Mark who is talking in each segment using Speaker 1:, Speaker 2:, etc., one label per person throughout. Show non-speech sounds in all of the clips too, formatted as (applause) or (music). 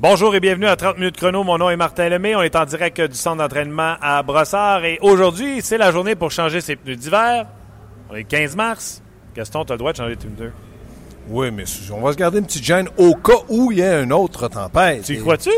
Speaker 1: Bonjour et bienvenue à 30 minutes chrono. Mon nom est Martin Lemay. On est en direct du centre d'entraînement à Brossard et aujourd'hui, c'est la journée pour changer ses pneus d'hiver. On est le 15 mars. Gaston, tu as le droit de changer tes pneus.
Speaker 2: Oui, mais on va se garder une petite gêne au cas où il y a une autre tempête.
Speaker 1: Tu y crois-tu?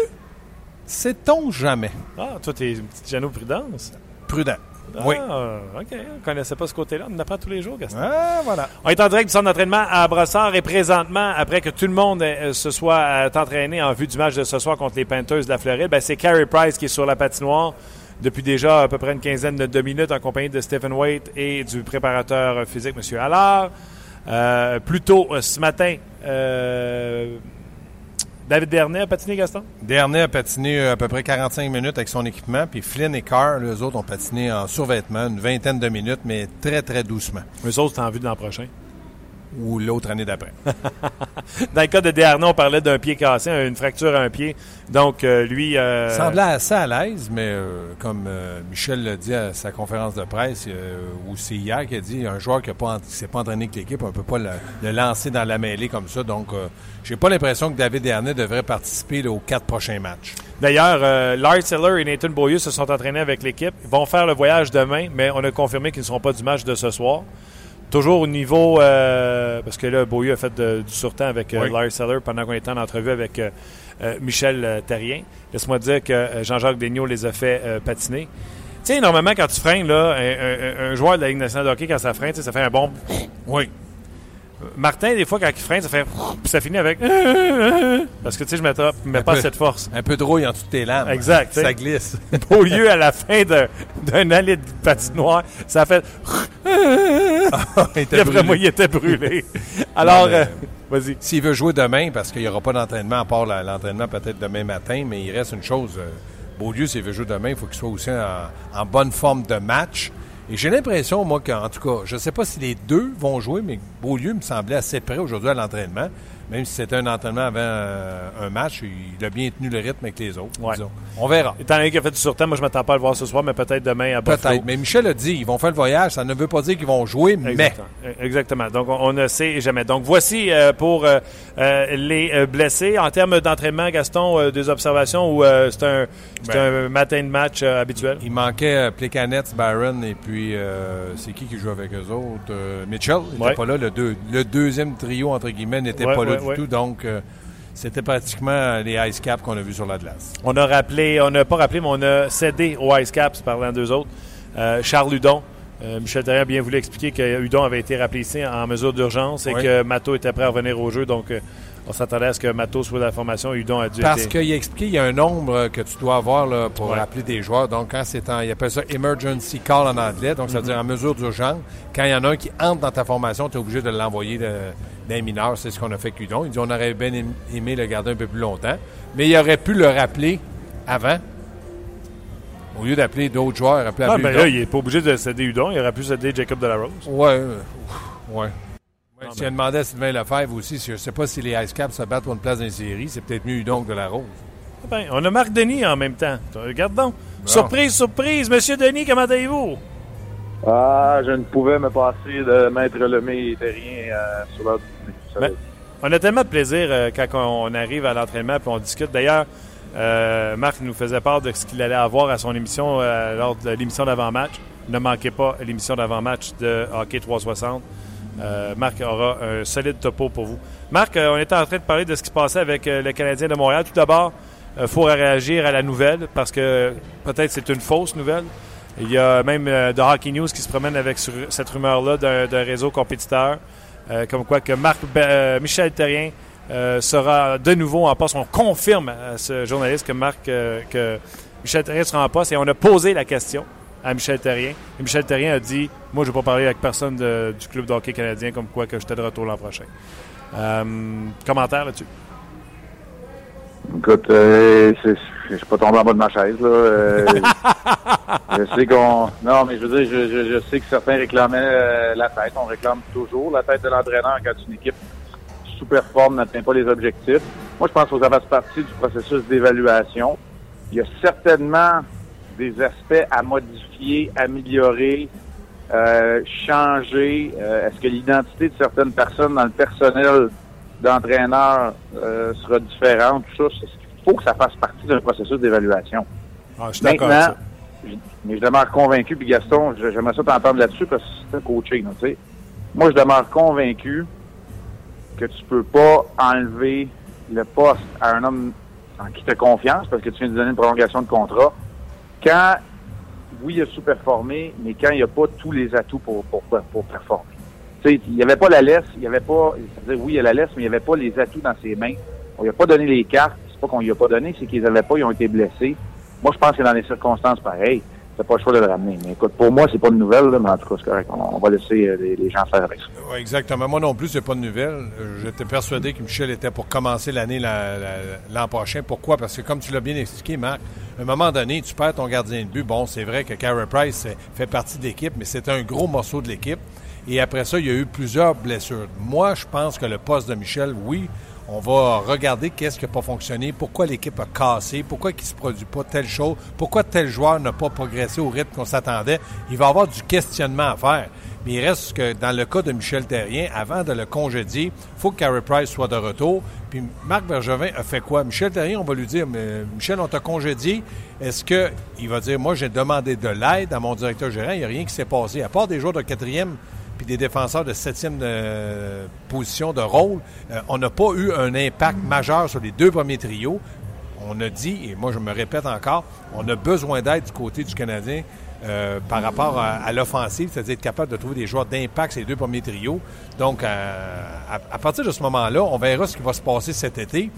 Speaker 2: Sait-on jamais?
Speaker 1: Ah, toi, t'es une petite gêne prudence.
Speaker 2: Prudent.
Speaker 1: Ah,
Speaker 2: Oui.
Speaker 1: OK. On ne connaissait pas ce côté-là. On en apprend tous les jours, Gaston.
Speaker 2: Ah, voilà.
Speaker 1: On est en direct du centre d'entraînement à Brossard et présentement, après que tout le monde euh, se soit euh, entraîné en vue du match de ce soir contre les Panthers de la Floride, ben, c'est Carey Price qui est sur la patinoire depuis déjà à peu près une quinzaine de, minutes en compagnie de Stephen Waite et du préparateur physique, M. Allard. Euh, plus tôt ce matin, euh, David Dernay a patiné, Gaston?
Speaker 2: Dernier a patiné euh, à peu près 45 minutes avec son équipement, puis Flynn et Carr, les autres, ont patiné en survêtement une vingtaine de minutes, mais très, très doucement.
Speaker 1: Eux autres, c'est en vue de l'an prochain.
Speaker 2: Ou l'autre année d'après. (laughs)
Speaker 1: Dans le cas de Desharnais, on parlait d'un pied cassé, une fracture à un pied. Donc, euh, lui... euh,
Speaker 2: Il semblait assez à l'aise, mais euh, comme euh, Michel l'a dit à sa conférence de presse, euh, ou c'est hier qu'il a dit, un joueur qui ne s'est pas entraîné avec l'équipe, on ne peut pas le, le lancer dans la mêlée comme ça. Donc, euh, j'ai pas l'impression que David Dernay devrait participer là, aux quatre prochains matchs.
Speaker 1: D'ailleurs, euh, Lars Eller et Nathan Beaulieu se sont entraînés avec l'équipe. Ils vont faire le voyage demain, mais on a confirmé qu'ils ne seront pas du match de ce soir. Toujours au niveau, euh, parce que là, Beaulieu a fait de- du surtemps avec euh,
Speaker 2: Oui.
Speaker 1: Lars Eller pendant qu'on était en entrevue avec euh, Michel Terrien. Laisse-moi dire que Jean-Jacques Daigneault les a fait patiner. Tu sais, normalement, quand tu freines, là, un, un- un joueur de la Ligue nationale de hockey, quand ça freine, ça fait un bon...
Speaker 2: Oui.
Speaker 1: Martin, des fois, quand il freine, ça fait... Puis ça finit avec... (laughs) Parce que, tu sais, je ne mets, mets pas
Speaker 2: peu.
Speaker 1: cette force.
Speaker 2: Un peu de rouille en de tes lames.
Speaker 1: Exact,
Speaker 2: Ça glisse. (laughs)
Speaker 1: Au lieu, à la fin d'un allée de patinoire, ça fait. (laughs)
Speaker 2: Il était
Speaker 1: D'après
Speaker 2: brûlé.
Speaker 1: moi, il était brûlé. Alors,
Speaker 2: mais-
Speaker 1: euh, vas-y.
Speaker 2: S'il veut jouer demain, parce qu'il n'y aura pas d'entraînement, à part l'entraînement peut-être demain matin, mais il reste une chose. euh, Beaulieu, s'il veut jouer demain, il faut qu'il soit aussi en, en bonne forme de match. Et j'ai l'impression, moi, qu'en tout cas, je ne sais pas si les deux vont jouer, mais Beaulieu me semblait assez près aujourd'hui à l'entraînement. Même si c'était un entraînement avant euh, un match, il a bien tenu le rythme avec les autres.
Speaker 1: Ouais.
Speaker 2: On verra.
Speaker 1: Étant donné qu'il a fait du surtemps, moi, je ne m'attends pas à le voir ce soir, mais peut-être demain à Buffalo.
Speaker 2: Peut-être. Mais Michel a dit, ils vont faire le voyage. Ça ne veut pas dire qu'ils vont jouer, mais
Speaker 1: Exactement. Exactement. Donc, on, on ne sait jamais. Donc, voici euh, pour euh, les blessés. En termes d'entraînement, Gaston, des observations ou euh, c'est un,
Speaker 2: Ben.
Speaker 1: un matin de match habituel?
Speaker 2: Il manquait Plekanec, Byron et puis c'est qui qui joue avec eux autres? Mitchell n'était
Speaker 1: Ouais.
Speaker 2: pas là. Le, deux- le deuxième trio, entre guillemets, n'était
Speaker 1: Ouais,
Speaker 2: pas là du
Speaker 1: ouais.
Speaker 2: tout. Donc, euh, c'était pratiquement les Ice Caps qu'on a vus sur la glace.
Speaker 1: On a rappelé, on n'a pas rappelé, mais on a cédé aux Ice Caps, parlant d'eux autres. Euh, Charles Hudon. Euh, Michel Terrien a bien voulu expliquer que Hudon avait été rappelé ici en mesure d'urgence et
Speaker 2: Oui.
Speaker 1: que Mato était prêt à revenir au jeu. Donc, on s'attendait à ce que Mato soit dans la formation. Hudon a dû
Speaker 2: Parce qu'il a expliqué qu'il y a un nombre euh, que tu dois avoir là, pour
Speaker 1: Ouais.
Speaker 2: rappeler des joueurs. Donc, quand c'est en, il appelle ça emergency call en anglais. Donc, ça
Speaker 1: Mm-hmm.
Speaker 2: veut dire en mesure d'urgence. Quand il y en a un qui entre dans ta formation, tu es obligé de l'envoyer d'un mineur. C'est ce qu'on a fait avec Hudon. Il dit on aurait bien aim- aimé le garder un peu plus longtemps. Mais il aurait pu le rappeler avant. Au lieu d'appeler d'autres joueurs, il aurait pu
Speaker 1: Ah,
Speaker 2: appeler
Speaker 1: ben là, il n'est pas obligé de céder Hudon. Il aurait pu céder Jacob Delarose.
Speaker 2: Ouais. euh, Ouais. Ouais, si elle demandait à Sylvain Lefebvre aussi, si je ne sais pas si les Ice Caps se battent pour une place dans les séries, c'est peut-être mieux Hudon que de la Rose.
Speaker 1: Ben, on a Marc Denis en même temps. Regarde donc. Surprise, surprise. Monsieur Denis, comment allez-vous?
Speaker 3: Ah, je ne pouvais me passer de Maître Lemay et Terrien euh, sur l'heure du dîner.
Speaker 1: Ben, On a tellement de plaisir euh, quand on arrive à l'entraînement et on discute. D'ailleurs, euh, Marc nous faisait part de ce qu'il allait avoir à son émission euh, lors de l'émission d'avant-match. Ne manquez pas l'émission d'avant-match de Hockey 360. Euh, Marc aura un solide topo pour vous. Marc, euh, on était en train de parler de ce qui se passait avec euh, le Canadien de Montréal. Tout d'abord, il faut réagir à la nouvelle parce que peut-être c'est une fausse nouvelle. Il y a même de Hockey News qui se promène avec cette rumeur-là d'un réseau compétiteur. Comme quoi que Marc Michel Terrien sera de nouveau en poste. On confirme à ce journaliste que Marc que Michel Terrien sera en poste et on a posé la question à Michel Terrien. Et Michel Terrien a dit Moi, je ne vais pas parler avec personne de- du club de hockey canadien comme quoi que j'étais de retour l'an prochain. Euh, commentaire là-dessus.
Speaker 3: Écoute, euh, je suis pas tombé en bas de ma chaise, là. Euh, (laughs) je sais qu'on... Non, mais je veux dire, je, je, je sais que certains réclamaient euh, la tête. On réclame toujours la tête de l'entraîneur quand une équipe sous-performe, n'atteint pas les objectifs. Moi, je pense que ça fasse partie du processus d'évaluation. Il y a certainement des aspects à modifier, améliorer, euh, changer. Euh, Est-ce que l'identité de certaines personnes dans le personnel d'entraîneur euh, sera différente? Tout ça, c'est faut que ça fasse partie d'un processus d'évaluation.
Speaker 1: Ah, je suis d'accord
Speaker 3: mais je demeure convaincu, puis Gaston, j'aimerais ça t'entendre là-dessus parce que c'est un coaching, tu sais. Moi, je demeure convaincu que tu peux pas enlever le poste à un homme en qui tu as confiance parce que tu viens de donner une prolongation de contrat quand, oui, il a sous-performé, mais quand il n'y a pas tous les atouts pour, pour, pour performer. Tu sais, il n'y avait pas la laisse, il n'y avait pas, c'est-à-dire, oui, il y a la laisse, mais il n'y avait pas les atouts dans ses mains. On lui a pas donné les cartes. C'est pas qu'on lui a pas donné, c'est qu'ils n'avaient pas, ils ont été blessés. Moi, je pense que dans les circonstances pareilles, pas le choix de le ramener. Mais écoute, pour moi, c'est pas une nouvelle, mais en tout cas, c'est correct. On, va laisser euh, les, gens faire avec ça.
Speaker 2: Exactement. Moi non plus, c'est pas de nouvelle. Euh, J'étais persuadé que Michel était pour commencer l'année la- la- l'an prochain. Pourquoi? Parce que comme tu l'as bien expliqué, Marc, à un moment donné, tu perds ton gardien de but. Bon, c'est vrai que Carey Price fait partie de l'équipe, mais c'est un gros morceau de l'équipe. Et après ça, il y a eu plusieurs blessures. Moi, je pense que le poste de Michel, oui, on va regarder qu'est-ce qui n'a pas fonctionné, pourquoi l'équipe a cassé, pourquoi il ne se produit pas telle chose, pourquoi tel joueur n'a pas progressé au rythme qu'on s'attendait. Il va y avoir du questionnement à faire. Mais il reste que dans le cas de Michel Terrien, avant de le congédier, il faut que Carey Price soit de retour. Puis Marc Bergevin a fait quoi? Michel Terrien, on va lui dire, Michel, on t'a congédié. Est-ce qu'il va dire, moi, j'ai demandé de l'aide à mon directeur gérant, il n'y a rien qui s'est passé. À part des joueurs de quatrième puis des défenseurs de septième euh, position de rôle, euh, on n'a pas eu un impact majeur sur les deux premiers trios. On a dit, et moi je me répète encore, on a besoin d'aide du côté du Canadien euh, par rapport à, l'offensive, c'est-à-dire être capable de trouver des joueurs d'impact ces deux premiers trios. Donc, à, partir de ce moment-là, on verra ce qui va se passer cet été.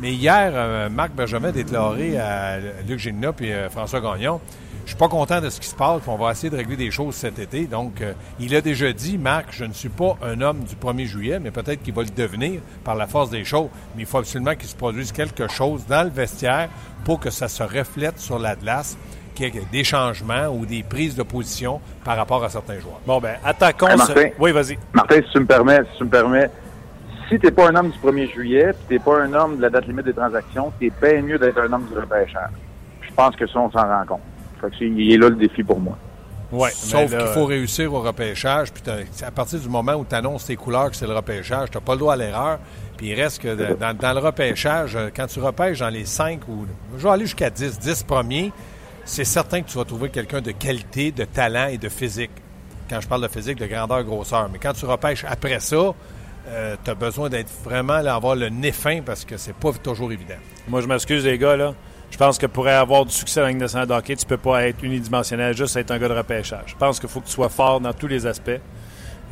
Speaker 2: Mais hier, Marc Benjamin a déclaré à Luc puis euh, François Gagnon suis pas content de ce qui se passe, puis on va essayer de régler des choses cet été. Donc, euh, il a déjà dit, Marc, je ne suis pas un homme du 1er juillet, mais peut-être qu'il va le devenir par la force des choses. Mais il faut absolument qu'il se produise quelque chose dans le vestiaire pour que ça se reflète sur la glace, qu'il y ait des changements ou des prises de position par rapport à certains joueurs.
Speaker 1: Bon, ben, attaquons.
Speaker 3: Hey,
Speaker 1: ce-
Speaker 3: Martin.
Speaker 1: Oui, vas-y.
Speaker 3: Martin, si tu me permets, si tu me permets, si t'es pas un homme du 1er juillet, puis t'es pas un homme de la date limite des transactions, t'es bien mieux d'être un homme du repêchage. Je pense que ça, on s'en rend compte. Fait que il est là le défi pour moi.
Speaker 1: Ouais,
Speaker 2: Sauf qu'il faut réussir au repêchage. Puis à partir du moment où tu annonces tes couleurs que c'est le repêchage, tu n'as pas le droit à l'erreur. Puis il reste que de- dans, dans le repêchage, euh, quand tu repêches dans les 5 ou. Je vais aller jusqu'à 10, 10 premiers, c'est certain que tu vas trouver quelqu'un de qualité, de talent et de physique. Quand je parle de physique, de grandeur, grosseur. Mais quand tu repêches après ça, tu as besoin d'être vraiment, là, avoir le nez fin parce que c'est pas toujours évident.
Speaker 1: Moi, je m'excuse, les gars, là. Je pense que pour avoir du succès dans la Ligue nationale de hockey, tu peux pas être unidimensionnel, juste être un gars de repêchage. Je pense qu'il faut que tu sois fort dans tous les aspects.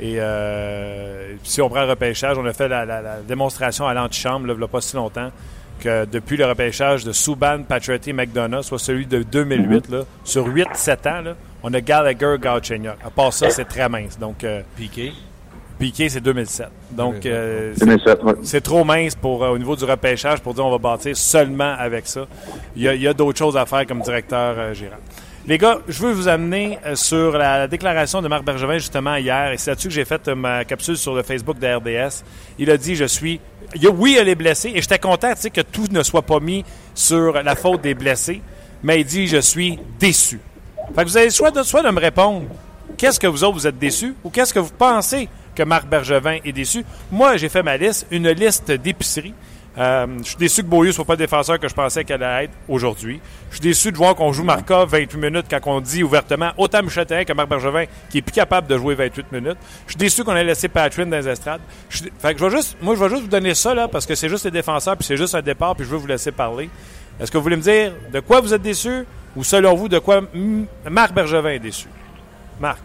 Speaker 1: Et euh, si on prend le repêchage, on a fait la, la- la démonstration à l'antichambre, il n'y a pas si longtemps, que depuis le repêchage de Subban, Patriotty, McDonough, soit celui de 2008, là, sur 8-7 ans, là, on a Gallagher, Galchenyuk. À part ça, c'est très mince. Donc, euh,
Speaker 2: Piqué.
Speaker 1: Piqué, c'est 2007. Donc, euh, c'est-
Speaker 3: 2007, ouais.
Speaker 1: c'est trop mince pour, euh, au niveau du repêchage pour dire on va bâtir seulement avec ça. Il y a, il d'autres choses à faire comme directeur euh, gérant. Les gars, je veux vous amener euh, sur la, la déclaration de Marc Bergevin justement hier, et c'est là-dessus que j'ai fait ma capsule sur le Facebook de RDS. Il a dit je suis. il a- oui, elle est blessée, et j'étais content tu sais, que tout ne soit pas mis sur la faute des blessés, mais il dit je suis déçu. Fait que vous avez le choix de, soit de me répondre qu'est-ce que vous autres vous êtes déçus ou qu'est-ce que vous pensez que Marc Bergevin est déçu. Moi, j'ai fait ma liste, une liste d'épicerie. Euh, je suis déçu que Beaulieu soit pas défenseur que je pensais qu'elle allait être aujourd'hui. Je suis déçu de voir qu'on joue Markov 28 minutes quand on dit ouvertement autant Michel Therrien que Marc Bergevin qui est plus capable de jouer 28 minutes. Je suis déçu qu'on ait laissé Patrick dans les estrades. Je juste, moi, je vais juste vous donner ça là parce que c'est juste les défenseurs puis c'est juste un départ puis je veux vous laisser parler. Est-ce que vous voulez me dire de quoi vous êtes déçu ou selon vous de quoi Marc Bergevin est déçu? Marc.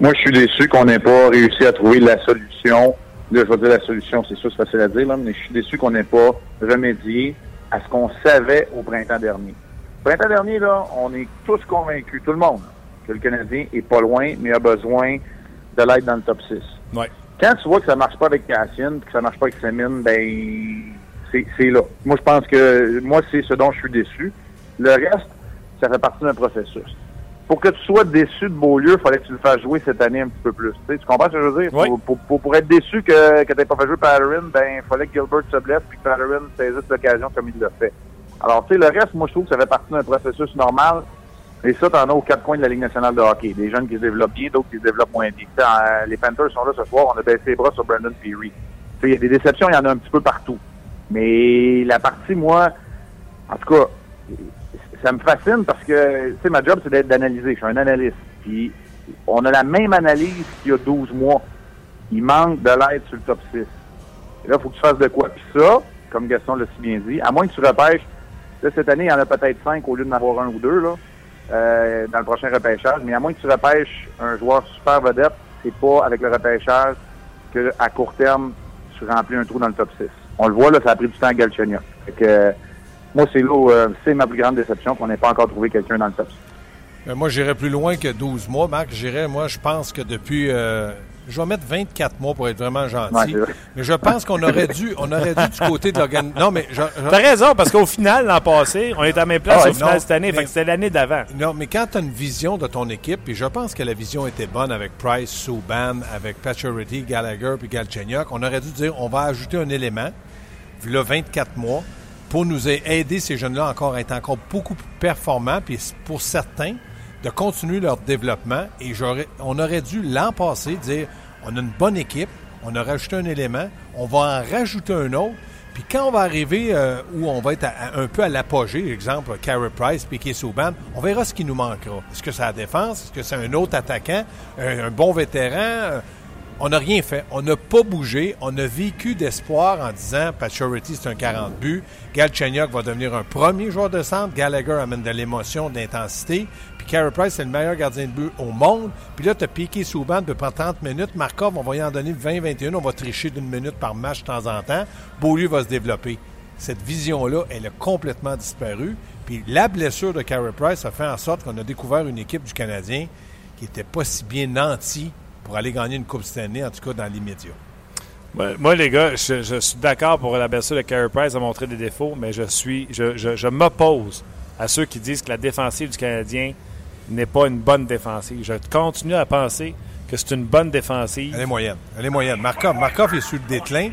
Speaker 3: Moi, je suis déçu qu'on n'ait pas réussi à trouver la solution. Là, je vais dire la solution, c'est sûr, c'est facile à dire, là, mais je suis déçu qu'on n'ait pas remédié à ce qu'on savait au printemps dernier. Au printemps dernier, là, on est tous convaincus, tout le monde, que le Canadien est pas loin, mais a besoin de l'aide dans le top 6.
Speaker 1: Ouais.
Speaker 3: Quand tu vois que ça marche pas avec Cassian, que ça marche pas avec Semine, ben c'est c'est là. Moi, je pense que moi, c'est ce dont je suis déçu. Le reste, ça fait partie d'un processus. Pour que tu sois déçu de Beaulieu, il fallait que tu le fasses jouer cette année un petit peu plus. Tu, comprends ce que je veux dire?
Speaker 1: Oui.
Speaker 3: Pour, pour, pour, pour être déçu que, que tu n'aies pas fait jouer Patterson, ben il fallait que Gilbert se blesse puis que Patterson saisisse l'occasion comme il l'a fait. Alors, tu sais, le reste, moi, je trouve que ça fait partie d'un processus normal. Et ça, t'en as aux quatre coins de la Ligue nationale de hockey. Des jeunes qui se développent bien, d'autres qui se développent moins bien. Les Panthers sont là ce soir, on a baissé les bras sur Brandon Peary. Il y a des déceptions, il y en a un petit peu partout. Mais la partie, moi, en tout cas, ça me fascine parce que, tu sais, ma job, c'est d'être d'analyser. Je suis un analyste. Puis, on a la même analyse qu'il y a 12 mois. Il manque de l'aide sur le top 6. Et là, il faut que tu fasses de quoi. Puis ça, comme Gaston l'a si bien dit, à moins que tu repêches, là, cette année, il y en a peut-être 5 au lieu d'en avoir un ou deux, là, euh, dans le prochain repêchage. Mais à moins que tu repêches un joueur super vedette, c'est pas avec le repêchage que, à court terme, tu remplis un trou dans le top 6. On le voit, là, ça a pris du temps à Galchenyuk. Fait que, moi, c'est là euh, c'est ma plus grande déception qu'on n'ait pas encore trouvé quelqu'un dans le top 6.
Speaker 2: Moi, j'irais plus loin que 12 mois, Marc. J'irais, moi, je pense que depuis. Euh, je vais mettre 24 mois pour être vraiment gentil.
Speaker 3: Ouais,
Speaker 2: mais je pense qu'on aurait dû, on aurait dû du côté de l'organisation. Non, mais je- je-
Speaker 1: T'as raison, parce qu'au final, l'an passé, on est à la même place
Speaker 3: Ah
Speaker 1: au final
Speaker 2: non,
Speaker 1: cette année.
Speaker 2: mais-
Speaker 1: Fait que c'était l'année d'avant.
Speaker 2: Non, mais quand tu as une vision de ton équipe, puis je pense que la vision était bonne avec Price, Subban, avec Pacioretty, Gallagher puis Galchenyuk, on aurait dû dire on va ajouter un élément, vu là 24 mois, pour nous aider ces jeunes-là encore à être encore beaucoup plus performants, puis pour certains, de continuer leur développement. Et on aurait dû l'an passé dire on a une bonne équipe, on a rajouté un élément, on va en rajouter un autre. Puis quand on va arriver euh, où on va être un peu à l'apogée, exemple, Carey Price, Piquet Souban, on verra ce qui nous manquera. Est-ce que c'est la défense? Est-ce que c'est un autre attaquant? Un, un bon vétéran? On n'a rien fait. On n'a pas bougé. On a vécu d'espoir en disant Pacioretty, c'est un 40 buts. Galchenyuk va devenir un premier joueur de centre. Gallagher amène de l'émotion, de l'intensité. Puis Carey Price, c'est le meilleur gardien de but au monde. Puis là, tu as Piqué Souban, peut prendre 30 minutes. Markov, on va y en donner 20-21. On va tricher d'une minute par match de temps en temps. Beaulieu va se développer. Cette vision-là, elle a complètement disparu. Puis la blessure de Carey Price a fait en sorte qu'on a découvert une équipe du Canadien qui n'était pas si bien nantie pour aller gagner une Coupe Stanley, en tout cas dans l'immédiat.
Speaker 1: Ouais, Moi, les gars, je, je suis d'accord pour la blessure de Carey Price a montré des défauts, mais je suis, je, je, je m'oppose à ceux qui disent que la défensive du Canadien n'est pas une bonne défensive. Je continue à penser que c'est une bonne défensive.
Speaker 2: Elle est moyenne. Elle est moyenne. Markov, Markov est sur le déclin.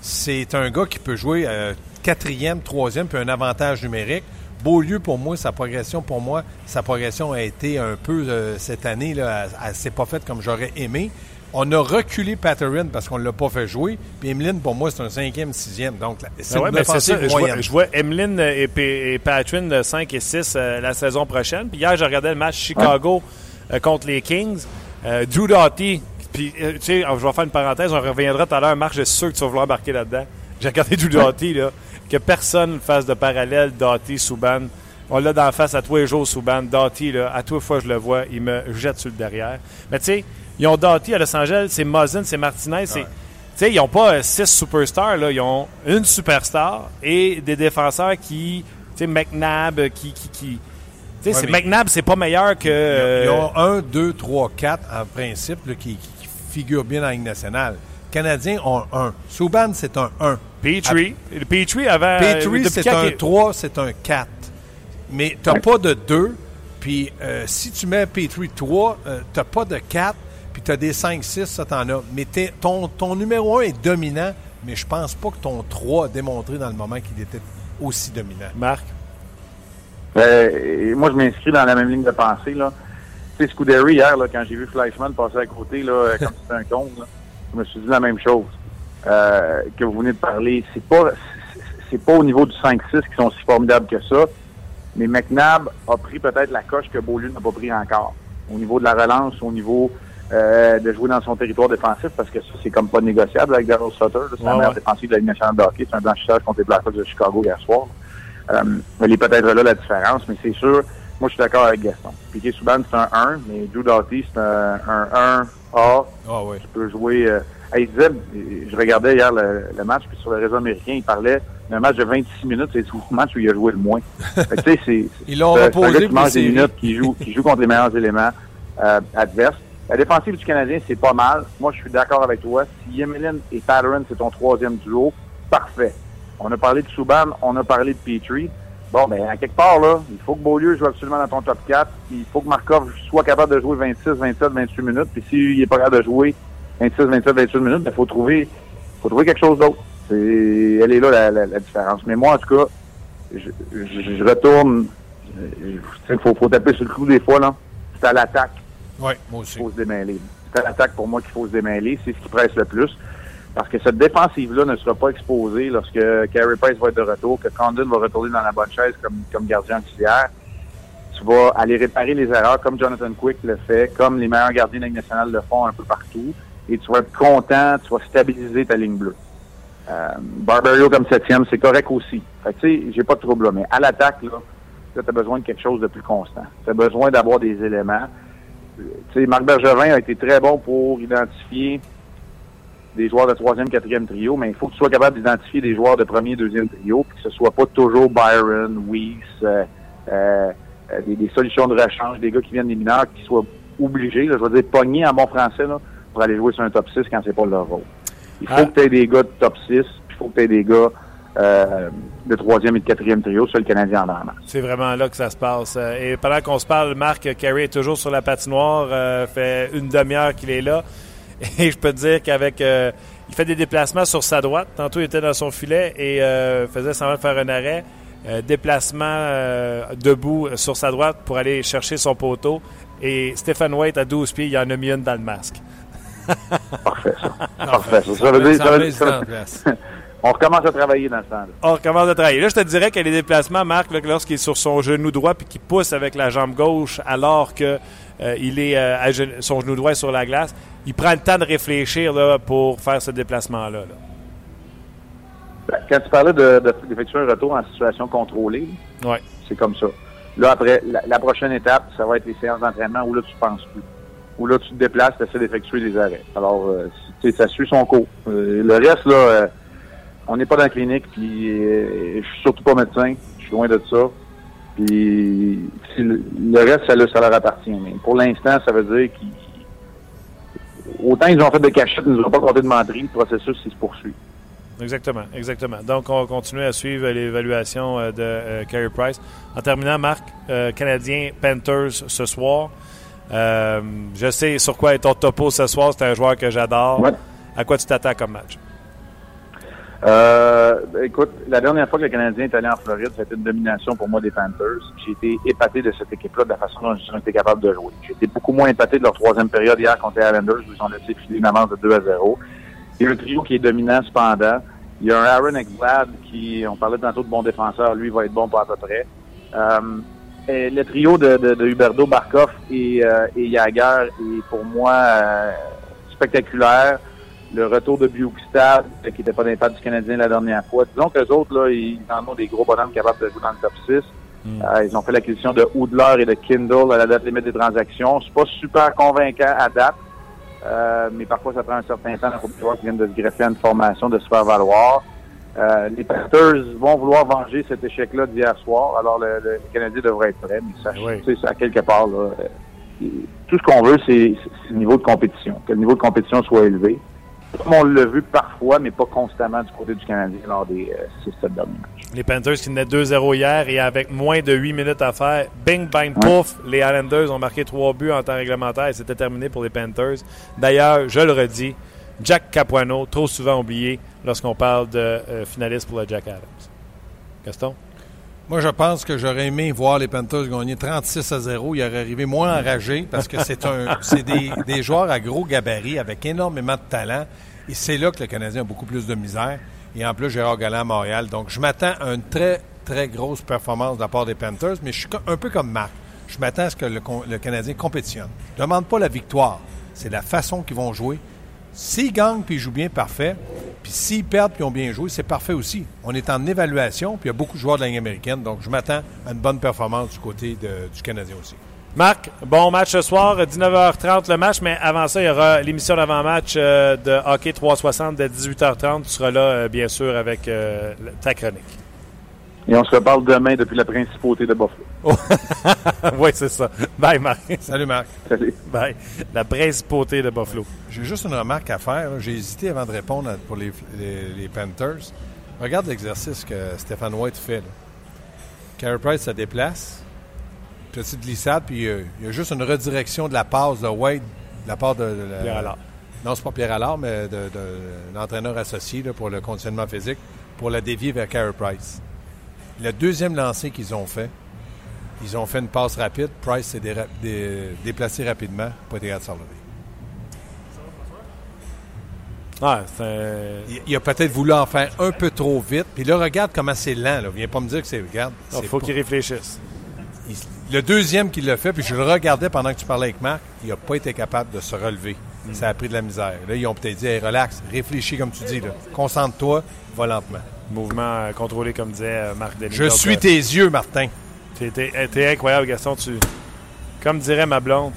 Speaker 2: C'est un gars qui peut jouer euh, quatrième, troisième, puis un avantage numérique. Beaulieu, pour moi, sa progression, pour moi, sa progression a été un peu euh, cette année, là, elle, elle s'est pas faite comme j'aurais aimé. On a reculé Patterson parce qu'on ne l'a pas fait jouer. Puis Emeline, pour moi, c'est un cinquième, sixième. Donc, c'est
Speaker 1: Ah ouais,
Speaker 2: une
Speaker 1: ben c'est ça. Je vois, vois Emeline et, et Patrin de 5 et 6 euh, la saison prochaine. Puis hier, je regardais le match Chicago euh, contre les Kings. Euh, Drew Doughty. Puis, euh, tu sais, je vais faire une parenthèse. On reviendra tout à l'heure. Marc, je suis sûr que tu vas vouloir embarquer là-dedans. J'ai regardé Drew Doughty, là. Que personne ne fasse de parallèle Doughty, Souban. On l'a d'en face à tous les jours, Souban. Doughty, là, à toutes les fois que je le vois, il me jette sur le derrière. Mais tu sais, ils ont Doughty à Los Angeles, c'est Muzzin, c'est Martinez, c'est... Tu sais, ils n'ont pas euh, six superstars, là. Ils ont une superstar et des défenseurs qui... Tu sais, McNabb, euh, qui... qui, qui tu sais,
Speaker 2: Ouais,
Speaker 1: McNabb, c'est pas meilleur que...
Speaker 2: Ils
Speaker 1: euh,
Speaker 2: ont un, deux, trois, quatre en principe là, qui, qui figurent bien dans la Ligue nationale. Les Canadiens ont un. Souban, c'est un 1.
Speaker 1: Petrie. Le Petrie avant...
Speaker 2: Petrie,
Speaker 1: depuis
Speaker 2: c'est un
Speaker 1: qu'il-
Speaker 2: 3, c'est un 4. Mais tu n'as pas de 2. Puis euh, si tu mets Petrie 3, tu n'as pas de 4. Puis tu as des 5-6, ça t'en as. Mais ton, ton numéro 1 est dominant. Mais je pense pas que ton 3 a démontré dans le moment qu'il était aussi dominant.
Speaker 1: Marc?
Speaker 3: Euh, moi, je m'inscris dans la même ligne de pensée. Là. Tu sais, Scuderi, hier, là, quand j'ai vu Fleischmann passer à côté, là, euh, comme (laughs) c'était un con, là, je me suis dit la même chose euh, que vous venez de parler. C'est pas c'est- pas au niveau du 5-6 qui sont si formidables que ça, mais McNabb a pris peut-être la coche que Beaulieu n'a pas pris encore. Au niveau de la relance, au niveau euh, de jouer dans son territoire défensif, parce que ça, c'est comme pas négociable avec Daryl Sutter. C'est la
Speaker 1: Ouais,
Speaker 3: meilleure
Speaker 1: ouais.
Speaker 3: défensive de la Ligue nationale de hockey. C'est un blanchissage contre les Blackhawks de Chicago hier soir. Euh, elle est peut-être là la différence, mais c'est sûr, moi je suis d'accord avec Gaston. Piquet Souban, c'est un 1, mais Drew Doughty, c'est un, un 1A
Speaker 2: Ah oui.
Speaker 3: qui peut jouer. Euh, il disait, je regardais hier le, le match, puis sur le réseau américain, il parlait d'un match de 26 minutes, c'est le match où il a joué le moins. (laughs) Fait que, c'est
Speaker 2: Ils l'ont reposé
Speaker 3: qui mange des minutes, qui joue, qui joue contre les meilleurs éléments euh, adverses. La défensive du Canadien, c'est pas mal. Moi, je suis d'accord avec toi. Si Yemelin et Patterson, c'est ton troisième duo, parfait. On a parlé de Souban, on a parlé de Petrie. Bon, ben, à quelque part, là, il faut que Beaulieu joue absolument dans ton top 4. Il faut que Markov soit capable de jouer 26, 27, 28 minutes. Puis s'il n'est pas capable de jouer 26, 27, 28 minutes, il faut trouver, faut trouver quelque chose d'autre. C'est, elle est là, la, la- la différence. Mais moi, en tout cas, je, je- je retourne. Il faut, faut taper sur le clou des fois, là. C'est à l'attaque
Speaker 2: Oui, moi aussi.
Speaker 3: faut se démêler. C'est à l'attaque pour moi qu'il faut se démêler. C'est ce qui presse le plus. Parce que cette défensive-là ne sera pas exposée lorsque Carey Price va être de retour, que Condon va retourner dans la bonne chaise comme, comme gardien auxiliaire. Tu vas aller réparer les erreurs comme Jonathan Quick le fait, comme les meilleurs gardiens de la nationale le font un peu partout. Et tu vas être content, tu vas stabiliser ta ligne bleue. Euh, Barbario comme septième, c'est correct aussi. Fait que, tu sais, j'ai pas de trouble là. Mais à l'attaque, là, tu as besoin de quelque chose de plus constant. Tu as besoin d'avoir des éléments. Tu sais, Marc Bergevin a été très bon pour identifier des joueurs de troisième, quatrième trio, mais il faut que tu sois capable d'identifier des joueurs de premier, deuxième trio, puis que ce soit pas toujours Byron, Weiss, euh, euh, des, des, solutions de rechange, des gars qui viennent des mineurs, qui soient obligés, là, je veux dire, pognés en bon français, là, pour aller jouer sur un top 6 quand c'est pas leur rôle. Il faut
Speaker 1: Ah.
Speaker 3: que tu aies des gars de top 6, puis il faut que tu aies des gars euh, de troisième et de quatrième trio, sur le Canadien en masse.
Speaker 1: C'est vraiment là que ça se passe. Euh, Et pendant qu'on se parle, Marc Carey est toujours sur la patinoire. Euh, fait une demi-heure qu'il est là. (laughs) Et je peux te dire qu'avec. euh, il fait des déplacements sur sa droite. Tantôt, il était dans son filet et euh, faisait semblant de faire un arrêt. Déplacement debout sur sa droite pour aller chercher son poteau. Et Stephen White, à 12 pieds, il en a mis une dans le masque. (laughs)
Speaker 3: Parfait, ça. Parfait, ça. Ça veut dire, ça veut
Speaker 2: place. (laughs)
Speaker 3: on recommence à travailler dans ce temps-là.
Speaker 1: On recommence à travailler. Là, je te dirais que les déplacements, Marc, lorsqu'il est sur son genou droit puis qu'il pousse avec la jambe gauche alors que euh, il est euh, à gen- son genou droit est sur la glace, il prend le temps de réfléchir là, pour faire ce déplacement-là. là.
Speaker 3: Ben, Quand tu parlais de- de- d'effectuer un retour en situation contrôlée,
Speaker 1: Ouais.
Speaker 3: c'est comme ça. Là, après, la, la prochaine étape, ça va être les séances d'entraînement où là, tu penses plus. Où là, tu te déplaces, tu essaies d'effectuer des arrêts. Alors, euh, ça suit son cours. Euh, le reste, là, euh, on n'est pas dans la clinique, puis euh, je suis surtout pas médecin. Je suis loin de ça. Puis, le, reste, ça, leur appartient. Mais pour l'instant, ça veut dire qu'ils... Autant ils ont fait de cachette, ils nous ont pas compté de menterie, le processus, il se poursuit.
Speaker 1: Exactement, exactement. Donc, on va continuer à suivre l'évaluation de Carey Price. En terminant, Marc, Canadien Panthers ce soir. Euh, je sais sur quoi est ton topo ce soir. C'est un joueur que j'adore.
Speaker 3: Ouais.
Speaker 1: À quoi tu t'attends comme match?
Speaker 3: Euh, écoute, la dernière fois que le Canadien est allé en Floride, c'était une domination pour moi des Panthers. J'ai été épaté de cette équipe-là, de la façon dont ils ont été capables de jouer. J'ai été beaucoup moins épaté de leur troisième période hier contre les Islanders, où ils ont laissé filer une avance de 2 à 0. Il y a un trio qui est dominant cependant. Il y a un Aaron Ekblad qui, on parlait tantôt de bon défenseur, lui va être bon pour à peu près. Euh, et le trio de, de, de Huberdo, Barkov et, euh, et Jagger est pour moi euh, spectaculaire le retour de Bukestad, qui n'était pas d'impact du Canadien la dernière fois. Disons que les autres, là, ils en ont des gros bonhommes capables de jouer dans le top 6. Euh, ils ont fait l'acquisition de Hoodler et de Kindle à la date limite des transactions. C'est pas super convaincant à date, euh, mais parfois ça prend un certain temps pour les joueurs qui viennent de se greffer à une formation, de se faire valoir. Euh, les Panthers vont vouloir venger cet échec-là d'hier soir, alors le, le Canadien devrait être prêt, mais ça,
Speaker 1: Oui.
Speaker 3: tu sais, ça, à quelque part, là, euh, tout ce qu'on veut, c'est le niveau de compétition. Que le niveau de compétition soit élevé. Comme on l'a vu parfois, mais pas constamment du côté du Canadien lors des euh, 6-7 derniers matchs.
Speaker 1: Les Panthers qui venaient 2-0 hier et avec moins de 8 minutes à faire, bing, bang, pouf, les Islanders ont marqué 3 buts en temps réglementaire et c'était terminé pour les Panthers. D'ailleurs, je le redis, Jack Capuano, trop souvent oublié lorsqu'on parle de euh, finaliste pour le Jack Adams. Gaston?
Speaker 2: Moi, je pense que j'aurais aimé voir les Panthers gagner 36 à 0. Ils auraient arrivé moins enragés parce que c'est un, (laughs) c'est des, des joueurs à gros gabarit avec énormément de talent. Et c'est là que le Canadien a beaucoup plus de misère. Et en plus, Gérard Galland à Montréal. Donc, je m'attends à une très, très grosse performance de la part des Panthers, mais je suis un peu comme Marc. Je m'attends à ce que le, Canadien compétitionne. Je ne demande pas la victoire. C'est la façon qu'ils vont jouer. S'ils gagnent puis ils jouent bien, parfait. Puis s'ils perdent puis ils ont bien joué, c'est parfait aussi. On est en évaluation, puis il y a beaucoup de joueurs de la Ligue américaine, donc je m'attends à une bonne performance du côté de- du Canadien aussi.
Speaker 1: Marc, bon match ce soir, 19h30 le match, mais avant ça, il y aura l'émission d'avant-match euh, de Hockey 360 de 18h30. Tu seras là, euh, bien sûr, avec euh, ta chronique.
Speaker 3: Et on se reparle demain depuis la principauté de Buffalo. (laughs)
Speaker 1: oui, c'est ça. Bye, Marc.
Speaker 2: Salut Marc.
Speaker 3: Salut.
Speaker 1: Bye. La principauté de Buffalo.
Speaker 2: J'ai juste une remarque à faire. J'ai hésité avant de répondre à- pour les, les- les Panthers. Regarde l'exercice que Stéphane White fait. Là. Carey Price se déplace. Petite glissade, puis euh, il y a juste une redirection de la passe de White, de la part de, de la-
Speaker 1: Pierre Allard.
Speaker 2: Non, c'est pas Pierre Allard, mais de, de l'entraîneur associé là, pour le conditionnement physique, pour la dévier vers Carey Price. Le deuxième lancer qu'ils ont fait, ils ont fait une passe rapide. Price s'est déra- dé- déplacé rapidement, pas été capable de.
Speaker 1: Ah, c'est
Speaker 2: Il, il a peut-être voulu en faire un peu trop vite. Puis là, regarde comment c'est lent. Là. Viens pas me dire que c'est. Regarde.
Speaker 1: Il faut
Speaker 2: pas-
Speaker 1: qu'il réfléchisse.
Speaker 2: il- le deuxième qui l'a fait, puis je le regardais pendant que tu parlais avec Marc, il n'a pas été capable de se relever.
Speaker 1: Mm.
Speaker 2: Ça a pris de la misère. Là, ils ont peut-être dit Hey, relax, réfléchis comme tu dis. là. Concentre-toi, va lentement.
Speaker 1: Mouvement euh, contrôlé, comme disait euh, Marc Denis.
Speaker 2: Je suis tes yeux, Martin.
Speaker 1: T'es- T'es t'es incroyable, Gaston. Tu, comme dirait ma blonde,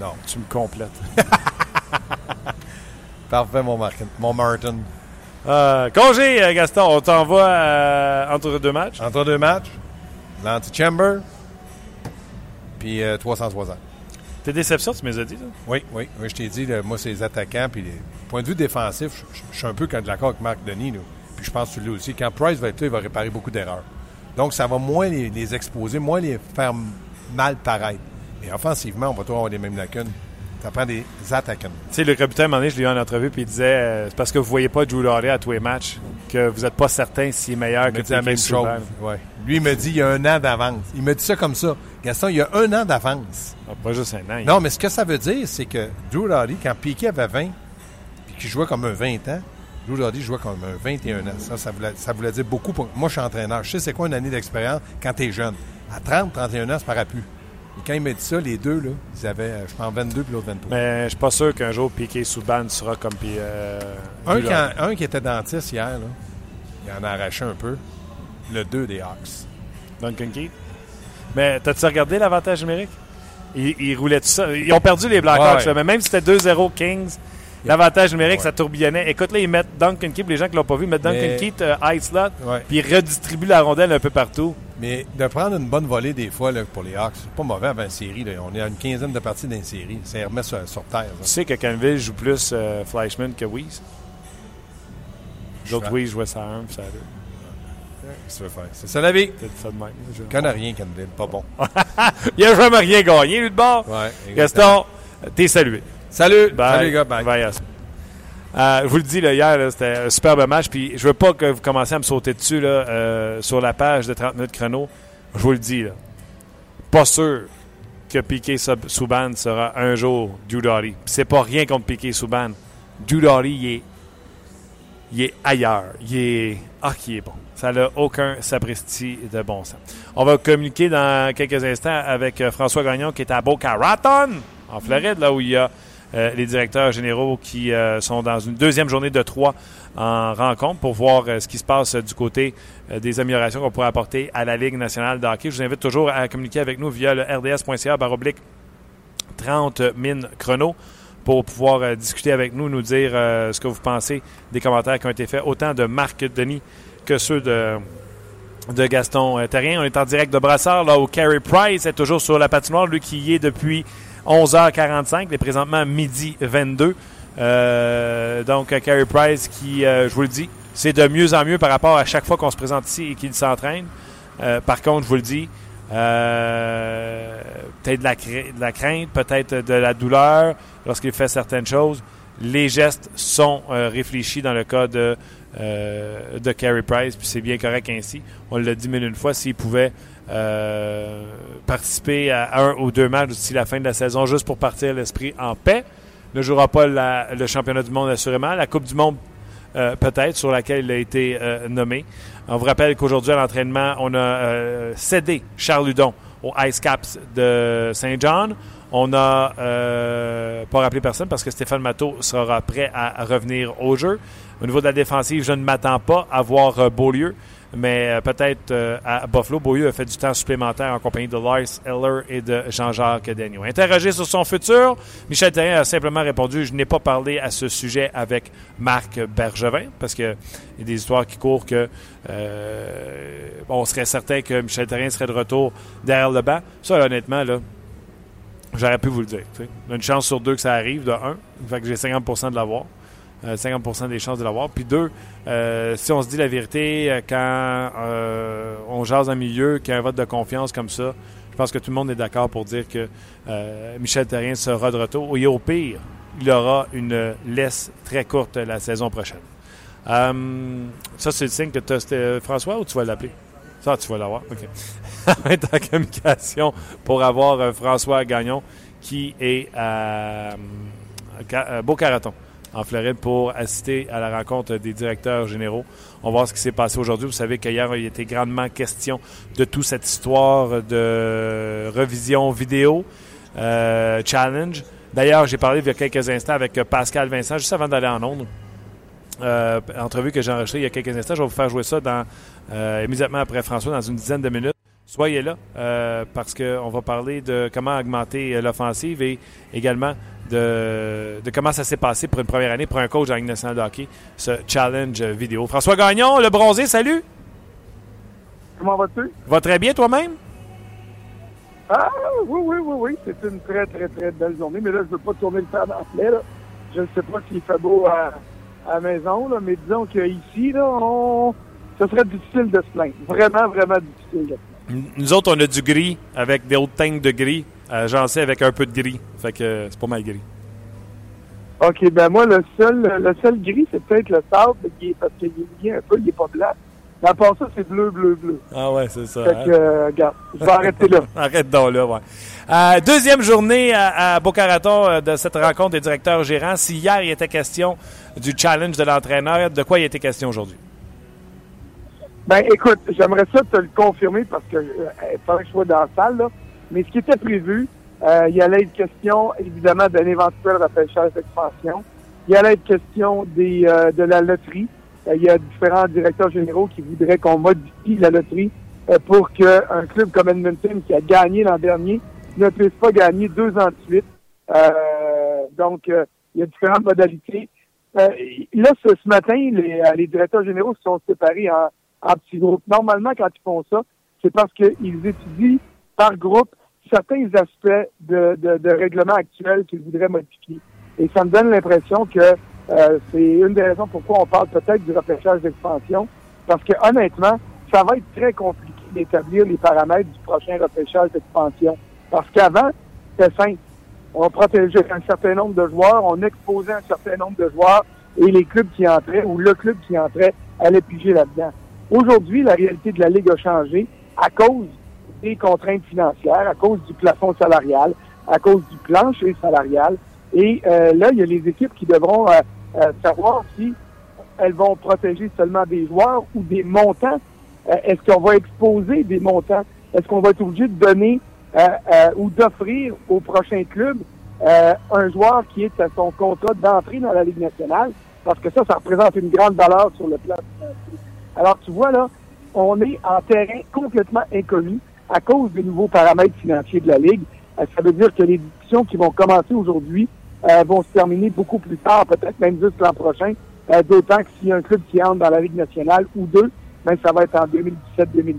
Speaker 2: Non.
Speaker 1: tu me complètes. (laughs)
Speaker 2: Parfait, mon Martin. Mon Martin.
Speaker 1: Euh, congé, euh, Gaston. On t'envoie euh, entre deux matchs.
Speaker 2: Entre deux matchs, l'anti-chamber, puis euh, 360.
Speaker 1: Tes déceptions, tu me les as dit. là?
Speaker 2: Oui, oui, oui, je t'ai dit, là, moi, c'est les attaquants. Puis, les- point de vue défensif, je, je- je suis un peu quand d'accord avec Marc Denis. là. Puis, je pense que tu l'as aussi. Quand Price va être là, il va réparer beaucoup d'erreurs. Donc, ça va moins les, les exposer, moins les faire mal paraître. Mais offensivement, on va toujours avoir les mêmes lacunes. Ça prend des attaquants.
Speaker 1: Tu sais, le capitaine, à un moment donné, je l'ai eu en entrevue, puis il disait euh, c'est parce que vous voyez pas Drew Laurie à tous les matchs que vous n'êtes pas certain s'il est meilleur
Speaker 2: Il
Speaker 1: que
Speaker 2: me dit la
Speaker 1: Piquet
Speaker 2: même
Speaker 1: Subban.
Speaker 2: chose. Ouais. Lui, il me dit il y a un an d'avance. Il me dit ça comme ça. Gaston, il y a un an d'avance.
Speaker 1: Ah, pas juste un an.
Speaker 2: Non, mais ce que ça veut dire, c'est que Drew Doughty, quand Piquet avait 20, puis qu'il jouait comme un 20 ans, Drew Doughty jouait comme un 21 ans. Ça, ça voulait, ça voulait dire beaucoup. Pour... Moi, je suis entraîneur. Je sais c'est quoi une année d'expérience quand tu es jeune. À 30, 31 ans, c'est par plus. Et quand il m'a dit ça, les deux, là, ils avaient, euh, je pense, 22 puis l'autre 23.
Speaker 1: Mais je suis pas sûr qu'un jour Piquet Souban sera comme puis, euh,
Speaker 2: un, qui
Speaker 1: Doughty.
Speaker 2: en- un qui était dentiste hier, là, il en a arraché un peu. Le 2 des Hawks.
Speaker 1: Duncan Keith. Mais t'as-tu regardé l'avantage numérique? Ils, ils roulaient tout ça. Ils ont perdu les Blackhawks,
Speaker 2: Ouais.
Speaker 1: mais même si c'était 2-0 Kings, l'avantage numérique,
Speaker 2: Ouais.
Speaker 1: ça tourbillonnait. Écoute, là, ils mettent Duncan Keith, les gens qui l'ont pas vu, mettent Duncan Keith euh, high slot, puis ils redistribuent la rondelle un peu partout.
Speaker 2: Mais de prendre une bonne volée des fois là, pour les Hawks, c'est pas mauvais avant une série. Là. On est à une quinzaine de parties d'une série. Ça remet sur, sur terre.
Speaker 1: Tu sais que Canville joue plus euh, Fleischmann que Weiss. L'autre Weiss jouait ça à un, puis ça deux.
Speaker 2: Qu'est-ce que tu veux faire? C'est ça la vie.
Speaker 1: Peut-être ça de même. Je-
Speaker 2: Il connaît rien, Canville. Pas bon. (laughs)
Speaker 1: Il a jamais rien gagné, lui, de bord.
Speaker 2: Ouais,
Speaker 1: Gaston, t'es salué.
Speaker 2: Salut.
Speaker 1: Bye.
Speaker 2: Salut, les gars. Bye.
Speaker 1: Euh, je vous le dis, là, hier, là, c'était un superbe match. Puis je veux pas que vous commenciez à me sauter dessus là, euh, sur la page de 30 minutes chrono. Je vous le dis, là. Pas sûr que Piqué Souban sera un jour. Puis C'est pas rien contre Piqué Souban. Doughty, il est, il est ailleurs. Il est... Ah, qui est bon. Ça n'a aucun sapristi de bon sens. On va communiquer dans quelques instants avec euh, François Gagnon qui est à Boca Raton, en Floride, là où il y a euh, les directeurs généraux qui euh, sont dans une deuxième journée de trois en rencontre pour voir euh, ce qui se passe du côté des améliorations qu'on pourrait apporter à la Ligue nationale de hockey. Je vous invite toujours à communiquer avec nous via le rds.ca baroblique 30 mines chrono pour pouvoir discuter avec nous, nous dire ce que vous pensez des commentaires qui ont été faits, autant de Marc Denis que ceux de, Gaston Terrien. On est en direct de Brassard, là où Carey Price est toujours sur la patinoire, lui qui y est depuis 11h45, il est présentement midi 22. Euh, donc, euh, Carey Price qui, euh, je vous le dis, c'est de mieux en mieux par rapport à chaque fois qu'on se présente ici et qu'il s'entraîne. Par contre, je vous le dis, peut-être de la, crainte, peut-être de la douleur lorsqu'il fait certaines choses. Les gestes sont réfléchis dans le cas de, de Carey Price, puis c'est bien correct ainsi. On l'a dit mille une fois, s'il pouvait euh, participer à un ou deux matchs d'ici la fin de la saison juste pour partir l'esprit en paix. Ne jouera pas le championnat du monde assurément. La Coupe du monde euh, peut-être, sur laquelle il a été euh, nommé. On vous rappelle qu'aujourd'hui, à l'entraînement, on a cédé Charles Ludon au Ice Caps de Saint-John. On n'a pas rappelé personne parce que Stéphane Matteau sera prêt à, revenir au jeu. Au niveau de la défensive, je ne m'attends pas à voir Beaulieu, mais euh, peut-être euh, à Buffalo. Beaulieu a fait du temps supplémentaire en compagnie de Lars Eller et de Jean-Jacques Dagneau. Interrogé sur son futur, Michel Terrien a simplement répondu Je n'ai pas parlé à ce sujet avec Marc Bergevin parce qu'il y a des histoires qui courent que euh, on serait certain que Michel Terrien serait de retour derrière le banc. Ça, honnêtement, j'aurais pu vous le dire. Une chance sur deux que ça arrive, de un. Fait que j'ai 50 de l'avoir. Euh, 50% des chances de l'avoir. Puis deux, euh, si on se dit la vérité, euh, quand euh, on jase en milieu, qu'il y a un vote de confiance comme ça, je pense que tout le monde est d'accord pour dire que euh, Michel Terrien sera de retour. Et au pire, il aura une laisse très courte la saison prochaine. Euh, ça, c'est le signe que tu as François ou tu vas l'appeler? Ça, tu vas l'avoir. OK. (laughs) En communication pour avoir euh, François Gagnon qui est à Beau-Caraton. En Floride pour assister à la rencontre des directeurs généraux. On va voir ce qui s'est passé aujourd'hui. Vous savez qu'hier, il était grandement question de toute cette histoire de revision vidéo, euh, challenge. D'ailleurs, j'ai parlé il y a quelques instants avec Pascal Vincent, juste avant d'aller en ondes. Euh, entrevue que j'ai enregistrée il y a quelques instants. Je vais vous faire jouer ça euh, immédiatement après François dans une dizaine de minutes. Soyez là euh, parce qu'on va parler de comment augmenter l'offensive et également de, de comment ça s'est passé pour une première année pour un coach en Ligue nationale de hockey, ce challenge vidéo. François Gagnon, le bronzé, salut!
Speaker 4: Comment vas-tu?
Speaker 1: Va très bien toi-même?
Speaker 4: Ah oui, oui, oui, oui. C'est une très, très, très belle journée. Mais là, je ne veux pas tourner le temps. Là. Je ne sais pas s'il fait beau à, à la maison, là, mais disons qu'ici, là, on... ce serait difficile de se plaindre. Vraiment, vraiment difficile de se plaindre.
Speaker 1: Nous autres, on a du gris avec des hautes teintes de gris. Euh, J'en sais avec un peu de gris. Fait que c'est pas mal gris.
Speaker 4: OK, ben moi, le seul, le seul gris, c'est peut-être le sable, est, parce qu'il est lié un peu, il n'est pas blanc. Mais à part ça, c'est bleu, bleu, bleu.
Speaker 1: Ah ouais, c'est ça.
Speaker 4: Fait
Speaker 1: hein?
Speaker 4: que, euh, regarde, je vais arrêter là. (laughs)
Speaker 1: Arrête donc là, ouais. Euh, deuxième journée à, à Boca Raton euh, de cette rencontre des directeurs gérants. Si hier, il était question du challenge de l'entraîneur, de quoi il était question aujourd'hui?
Speaker 4: Ben, écoute, j'aimerais ça te le confirmer parce que euh, il faudrait que je sois dans la salle, là. Mais ce qui était prévu, euh, il y allait être question, évidemment, d'un éventuel repêchage d'expansion. Il y allait être question des, euh, de la loterie. Euh, il y a différents directeurs généraux qui voudraient qu'on modifie la loterie euh, pour qu'un club comme Edmonton, qui a gagné l'an dernier, ne puisse pas gagner deux ans de suite. Euh, donc, il y a différentes modalités. Euh, là, ce, ce matin, les, les directeurs généraux se sont séparés en, en petits groupes. Normalement, quand ils font ça, c'est parce qu'ils étudient par groupe certains aspects de, de, de règlement actuel qu'ils voudraient modifier. Et ça me donne l'impression que euh, c'est une des raisons pourquoi on parle peut-être du repêchage d'expansion, parce que honnêtement, ça va être très compliqué d'établir les paramètres du prochain repêchage d'expansion. Parce qu'avant, c'était simple. On protégeait un certain nombre de joueurs, on exposait un certain nombre de joueurs et les clubs qui entraient ou le club qui entrait allait piger là-dedans. Aujourd'hui, la réalité de la Ligue a changé à cause des contraintes financières, à cause du plafond salarial, à cause du plancher salarial. Et euh, là, il y a les équipes qui devront euh, euh, savoir si elles vont protéger seulement des joueurs ou des montants. Est-ce qu'on va exposer des montants? Est-ce qu'on va être obligé de donner ou d'offrir au prochain club un joueur qui est à son contrat d'entrée dans la Ligue nationale? Parce que ça, ça représente une grande valeur sur le plan. Alors, tu vois, là, on est en terrain complètement inconnu à cause des nouveaux paramètres financiers de la Ligue. Euh, ça veut dire que les discussions qui vont commencer aujourd'hui euh, vont se terminer beaucoup plus tard, peut-être même juste l'an prochain, euh, d'autant que s'il y a un club qui entre dans la Ligue nationale ou deux, ben, ça va être en 2017-2018.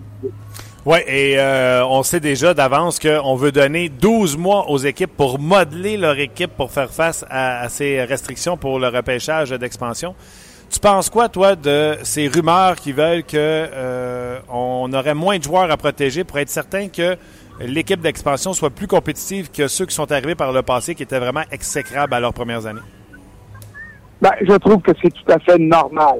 Speaker 1: Oui, et euh, on sait déjà d'avance qu'on veut donner 12 mois aux équipes pour modeler leur équipe pour faire face à, à ces restrictions pour le repêchage d'expansion. Tu penses quoi, toi, de ces rumeurs qui veulent que euh, on aurait moins de joueurs à protéger pour être certain que l'équipe d'expansion soit plus compétitive que ceux qui sont arrivés par le passé, qui étaient vraiment exécrables à leurs premières années?
Speaker 4: Ben, je trouve que c'est tout à fait normal.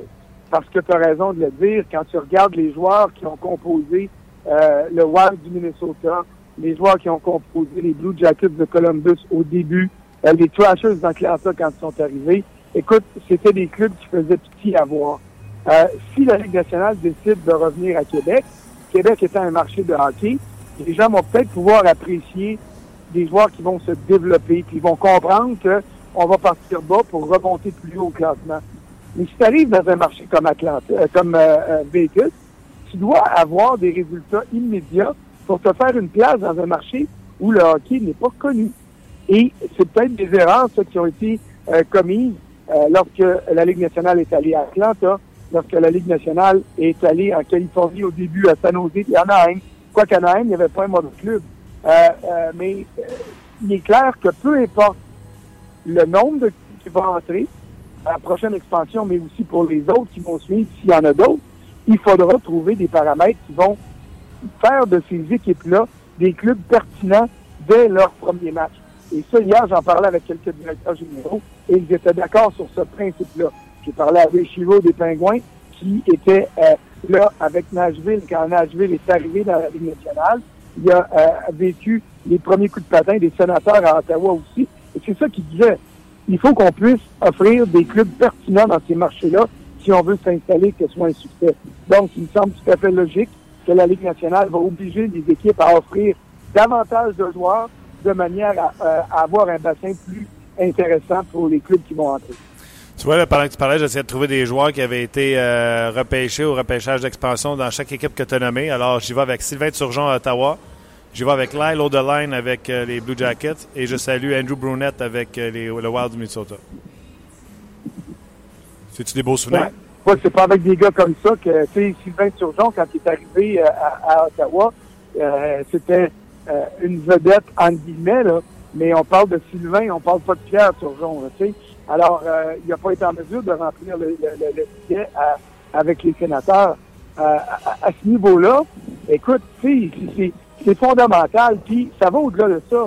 Speaker 4: Parce que tu as raison de le dire, quand tu regardes les joueurs qui ont composé euh, le Wild du Minnesota, les joueurs qui ont composé les Blue Jackets de Columbus au début, euh, les Trashers d'Atlanta quand ils sont arrivés, écoute, c'était des clubs qui faisaient pitié à voir. Euh, si la Ligue nationale décide de revenir à Québec, Québec étant un marché de hockey, les gens vont peut-être pouvoir apprécier des joueurs qui vont se développer, qui vont comprendre que on va partir bas pour remonter plus haut au classement. Mais si tu arrives dans un marché comme Atlanta, euh, comme euh, euh, Vegas, tu dois avoir des résultats immédiats pour te faire une place dans un marché où le hockey n'est pas connu. Et c'est peut-être des erreurs ça, qui ont été euh, commises lorsque la Ligue nationale est allée à Atlanta, lorsque la Ligue nationale est allée en Californie au début, à San Jose et Anaheim. Quoiqu'à Anaheim, il n'y avait pas un mauvais club. Euh, euh, mais euh, il est clair que peu importe le nombre de qui va entrer à la prochaine expansion, mais aussi pour les autres qui vont suivre, s'il y en a d'autres, il faudra trouver des paramètres qui vont faire de ces équipes-là des clubs pertinents dès leur premier match. Et ça, hier, j'en parlais avec quelques directeurs généraux et ils étaient d'accord sur ce principe-là. J'ai parlé avec Chiro des Pingouins qui était euh, là avec Nashville quand Nashville est arrivé dans la Ligue nationale. Il a euh, vécu les premiers coups de patin des sénateurs à Ottawa aussi. Et c'est ça qu'il disait. il faut qu'on puisse offrir des clubs pertinents dans ces marchés-là si on veut s'installer, que ce soit un succès. Donc, il me semble tout à fait logique que la Ligue nationale va obliger les équipes à offrir davantage de joueurs de manière à, avoir un bassin plus intéressant pour les clubs qui vont entrer.
Speaker 1: Tu vois, pendant que tu parlais, j'essayais de trouver des joueurs qui avaient été euh, repêchés au repêchage d'expansion dans chaque équipe que tu as nommée. Alors, j'y vais avec Sylvain Turgeon à Ottawa. J'y vais avec Lyle O'Deline avec euh, les Blue Jackets. Et je salue Andrew Brunette avec euh, les, le Wild du Minnesota. C'est-tu des beaux souvenirs?
Speaker 4: Ouais. c'est pas avec des gars comme ça que, tu sais, Sylvain Turgeon, quand il est arrivé à, Ottawa, c'était une vedette, en guillemets, là. Mais on parle de Sylvain, on parle pas de Pierre Turgeon, tu sais. Alors, euh, il n'a pas été en mesure de remplir le, le, avec les sénateurs. Euh, à, ce niveau-là, écoute, c'est fondamental. Puis, ça va au-delà de ça.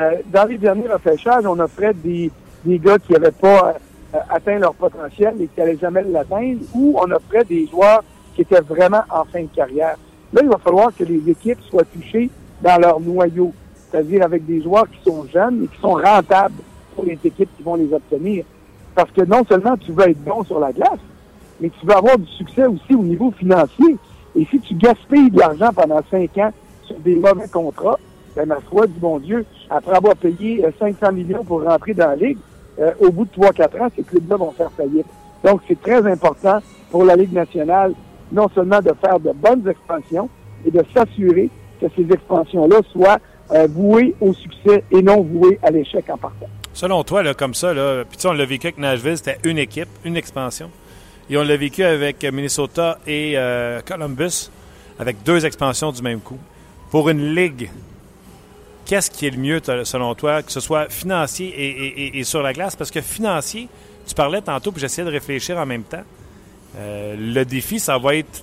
Speaker 4: Euh, dans les derniers repêchages, on offrait des, des gars qui n'avaient pas atteint leur potentiel et qui n'allaient jamais l'atteindre, ou on offrait des joueurs qui étaient vraiment en fin de carrière. Là, il va falloir que les équipes soient touchées dans leur noyau, c'est-à-dire avec des joueurs qui sont jeunes et qui sont rentables pour les équipes qui vont les obtenir. Parce que non seulement tu veux être bon sur la glace, mais tu veux avoir du succès aussi au niveau financier. Et si tu gaspilles de l'argent pendant cinq ans sur des mauvais contrats, ben ma foi du bon Dieu, après avoir payé 500 euh, millions pour rentrer dans la Ligue, euh, au bout de 3-4 ans, ces clubs-là vont faire faillite. Donc, c'est très important pour la Ligue nationale, non seulement de faire de bonnes expansions, et de s'assurer que ces expansions-là soient euh, vouées au succès et non vouées à l'échec en partant.
Speaker 1: Selon toi, là, comme ça, là, puis on l'a vécu avec Nashville, c'était une équipe, une expansion. Et on l'a vécu avec Minnesota et euh, Columbus, avec deux expansions du même coup. Pour une ligue, qu'est-ce qui est le mieux, selon toi, que ce soit financier et, sur la glace? Parce que financier, tu parlais tantôt, puis j'essayais de réfléchir en même temps. Euh, le défi, ça va être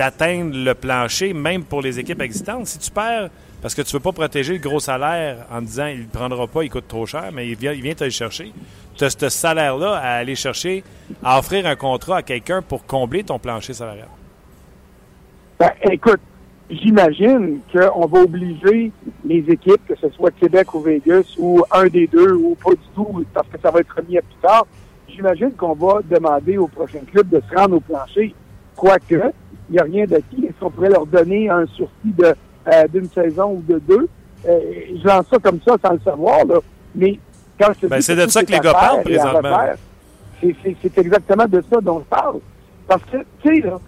Speaker 1: d'atteindre le plancher, même pour les équipes existantes. Si tu perds parce que tu ne veux pas protéger le gros salaire en disant il ne prendra pas, il coûte trop cher, mais il vient, il vient te le chercher. Tu as ce salaire-là à aller chercher, à offrir un contrat à quelqu'un pour combler ton plancher salarial.
Speaker 4: Ben, écoute, j'imagine qu'on va obliger les équipes, que ce soit Québec ou Vegas, ou un des deux, ou pas du tout, parce que ça va être remis à plus tard. J'imagine qu'on va demander au prochain club de se rendre au plancher. Quoique, il n'y a rien d'acquis. Est-ce qu'on pourrait leur donner un sursis de euh, d'une saison ou de deux? Euh, je lance ça comme ça sans le savoir, là. Mais quand je
Speaker 1: ben, c'est de ça que les gars parlent présentement.
Speaker 4: C'est exactement de ça dont je parle. Parce que, tu sais, là,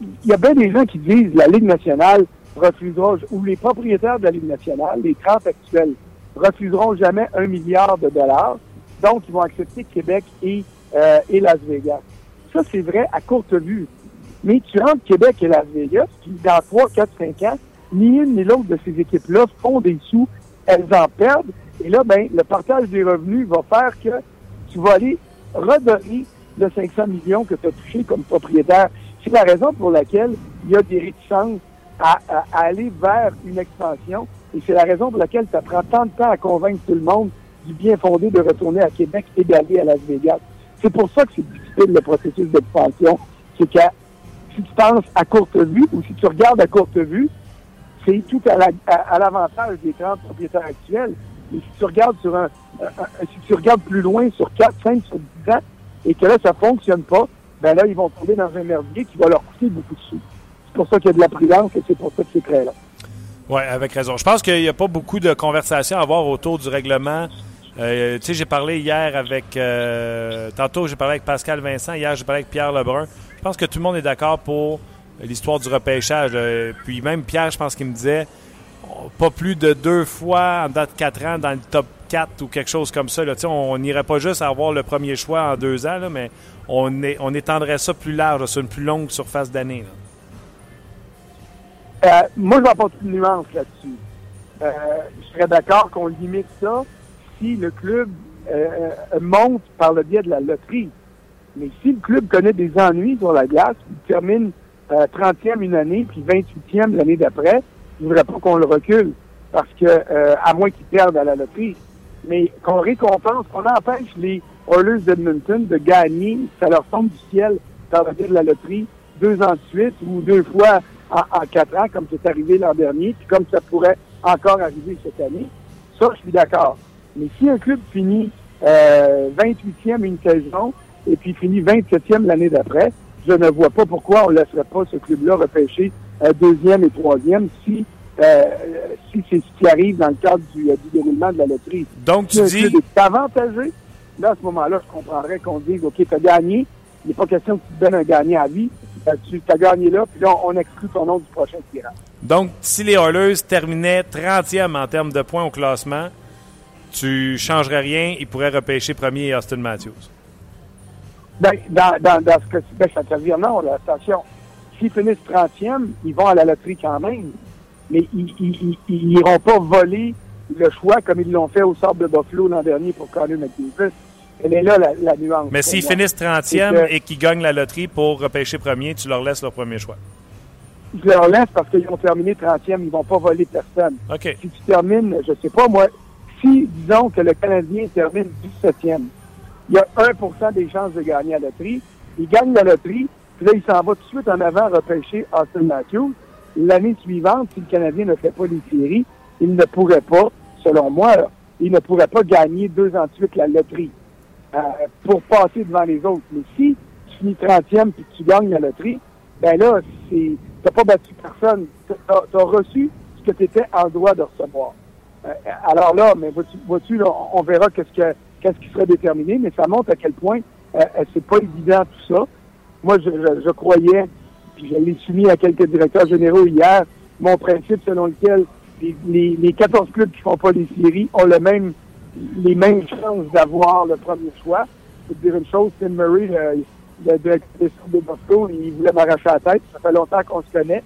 Speaker 4: il y a bien des gens qui disent la Ligue nationale refusera, ou les propriétaires de la Ligue nationale, les 30 actuels, refuseront jamais un milliard de dollars. Donc, ils vont accepter Québec et, euh, et Las Vegas. Ça, c'est vrai à courte vue. Mais tu rentres Québec et Las Vegas, puis dans 3, 4, 5 ans, ni une ni l'autre de ces équipes-là font des sous, elles en perdent. Et là, ben, le partage des revenus va faire que tu vas aller redonner le 500 millions que tu as touché comme propriétaire. C'est la raison pour laquelle il y a des réticences à, aller vers une expansion. Et c'est la raison pour laquelle ça prend tant de temps à convaincre tout le monde du bien fondé de retourner à Québec et d'aller à Las Vegas. C'est pour ça que c'est difficile le processus d'expansion. C'est que si tu penses à courte vue ou si tu regardes à courte vue, c'est tout à l'avantage des 30 propriétaires actuels. Mais si tu regardes sur un, si tu regardes plus loin, sur 4, 5, sur 10 ans, et que là, ça fonctionne pas, ben là, ils vont tomber dans un merdier qui va leur coûter beaucoup de sous. C'est pour ça qu'il y a de la prudence et c'est pour ça que c'est très là.
Speaker 1: Oui, avec raison. Je pense qu'il n'y a pas beaucoup de conversations à avoir autour du règlement. Euh, tu sais, j'ai parlé hier avec. Euh, tantôt, j'ai parlé avec Pascal Vincent. Hier, j'ai parlé avec Pierre Lebrun. Je pense que tout le monde est d'accord pour l'histoire du repêchage. Puis même Pierre, je pense qu'il me disait pas plus de deux fois en date de quatre ans dans le top 4 ou quelque chose comme ça. On n'irait pas juste avoir le premier choix en deux ans, mais on, on étendrait ça plus large, sur une plus longue surface d'année.
Speaker 4: Euh, moi, je pas une nuance là-dessus. Je serais d'accord qu'on limite ça si le club monte par le biais de la loterie. Mais si le club connaît des ennuis sur la glace, il termine 30e une année, puis 28e l'année d'après, je ne voudrais pas qu'on le recule, parce que euh, à moins qu'ils perdent à la loterie. Mais qu'on récompense, qu'on empêche les Oilers d'Edmonton de gagner, ça leur tombe du ciel dans le de la loterie, deux ans de suite ou deux fois en, quatre ans, comme c'est arrivé l'an dernier, puis comme ça pourrait encore arriver cette année. Ça, je suis d'accord. Mais si un club finit euh, 28e une saison et puis finit 27e l'année d'après. Je ne vois pas pourquoi on ne laisserait pas ce club-là repêcher euh, deuxième et troisième si euh, si c'est ce qui arrive dans le cadre du, euh, du déroulement de la loterie.
Speaker 1: Donc, tu
Speaker 4: Si
Speaker 1: dis,
Speaker 4: club est avantagé, là, à ce moment-là, je comprendrais qu'on dise, OK, tu as gagné. Il n'est pas question que tu te donnes un gagnant à vie. Euh, tu as gagné là, puis là, on exclut ton nom du prochain tirage.
Speaker 1: donc, si les Oilers terminaient 30e en termes de points au classement, tu changerais rien, ils pourraient repêcher premier Austin Matthews.
Speaker 4: Ben, dans, dans, dans ce que ben, ça te dire non, là, attention. S'ils finissent 30e, ils vont à la loterie quand même. Mais ils n'iront pas voler le choix comme ils l'ont fait au sable de Buffalo l'an dernier pour Connor McDavid. Elle est là, la, la nuance.
Speaker 1: Mais s'ils finissent 30e
Speaker 4: C'est que-
Speaker 1: et qu'ils gagnent la loterie pour repêcher premier, tu leur laisses leur premier choix.
Speaker 4: Je leur laisse parce qu'ils ont terminé 30e, ils vont pas voler personne.
Speaker 1: OK.
Speaker 4: Si tu termines, je sais pas moi, si, disons que le Canadien termine 17e, il y a 1% des chances de gagner la loterie. Il gagne la loterie, puis là, il s'en va tout de suite en avant repêcher Austin Matthews. L'année suivante, si le Canadien ne fait pas les séries, il ne pourrait pas, selon moi, il ne pourrait pas gagner deux ans de suite la loterie euh, pour passer devant les autres. Mais si tu finis 30e puis tu gagnes la loterie, ben là, c'est t'as pas battu personne. T'as as reçu ce que tu étais en droit de recevoir. Euh, alors là, mais vois-tu, vois-tu, là, on verra qu'est-ce que qu'est-ce qui sera déterminé, mais ça montre à quel point euh, euh, c'est pas évident tout ça. Moi, je, je, je croyais, puis je l'ai soumis à quelques directeurs généraux hier, mon principe selon lequel les, les, les 14 clubs qui font pas les séries ont le même les mêmes chances d'avoir le premier choix. Je peux te dire une chose, Tim Murray, le, directeur de Buffalo, il voulait m'arracher la tête. Ça fait longtemps qu'on se connaît.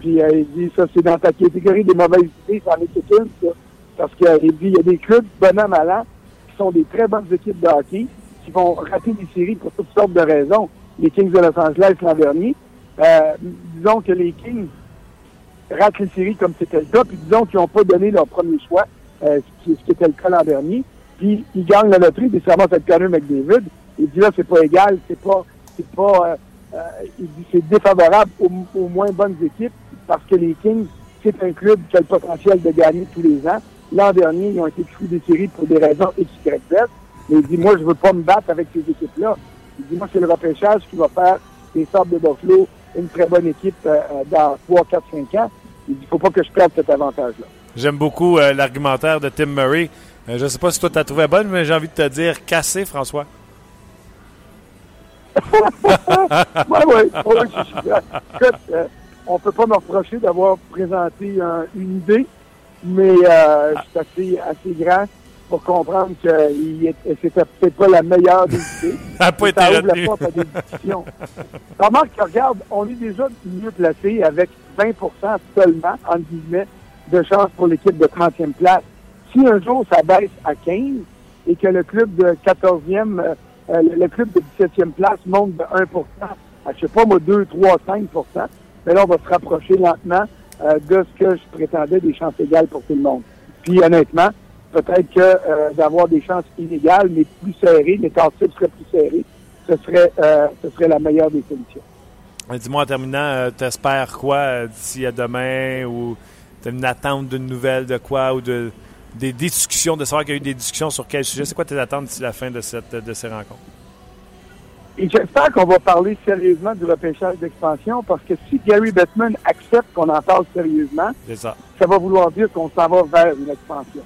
Speaker 4: Puis euh, il dit, ça, c'est dans ta catégorie des mauvaises idées, ça en est une, ça. Parce qu'il y a des clubs, bonhomme à l'an, qui sont des très bonnes équipes de hockey, qui vont rater des séries pour toutes sortes de raisons. Les Kings de Los Angeles l'an dernier. Euh, disons que les Kings ratent les séries comme c'était le cas, puis disons qu'ils n'ont pas donné leur premier choix, euh, ce, qui, était le cas l'an dernier. Puis ils gagnent la loterie, puis ça avec Connor McDavid. Il dit là, c'est pas égal, c'est pas, c'est pas, euh, euh, c'est défavorable aux moins bonnes équipes parce que les Kings, c'est un club qui a le potentiel de gagner tous les ans. L'an dernier, ils ont été exclus des séries pour des raisons X, Y, Z. Mais il dit, moi, je veux pas me battre avec ces équipes-là. Il dit, moi, c'est le repêchage qui va faire les Sables de Buffalo une très bonne équipe euh, euh, dans 3, 4, 5 ans. Il dit, faut pas que je perde cet avantage-là.
Speaker 1: J'aime beaucoup euh, l'argumentaire de Tim Murray. Euh, je ne sais pas si toi, tu as trouvé bonne, mais j'ai envie de te dire cassé, François. (laughs)
Speaker 4: Oui, oui. Écoute, euh, on peut pas me reprocher d'avoir présenté un- une idée, mais euh, suis assez, assez grand pour comprendre que c'était peut-être pas la meilleure des idées. (laughs)
Speaker 1: Ça n'a pas
Speaker 4: Mais
Speaker 1: été
Speaker 4: ça ouvre la porte à des discussions. Remarque que, regarde, on est déjà mieux placé avec 20% seulement, entre guillemets, de chance pour l'équipe de 30e place. Si un jour ça baisse à 15 et que le club de 14e, euh, euh, le le club de 17e place monte de 1 à, je sais pas moi, 2, 3, 5 mais là, on va se rapprocher lentement euh, de ce que je prétendais des chances égales pour tout le monde. Puis, honnêtement, peut-être que euh, d'avoir des chances inégales, mais plus serrées, les temps types seraient plus serrés, ce serait, euh, ce serait la meilleure des solutions.
Speaker 1: Dis-moi en terminant, t'espères quoi d'ici à demain ou t'as une attente d'une nouvelle de quoi ou de des discussions, de savoir qu'il y a eu des discussions sur quel sujet? C'est quoi tes attentes d'ici la fin de, cette, de ces rencontres?
Speaker 4: Et j'espère qu'on va parler sérieusement du repêchage d'expansion parce que si Gary Bettman accepte qu'on en parle sérieusement,
Speaker 1: ça.
Speaker 4: ça va vouloir dire qu'on s'en va vers une expansion.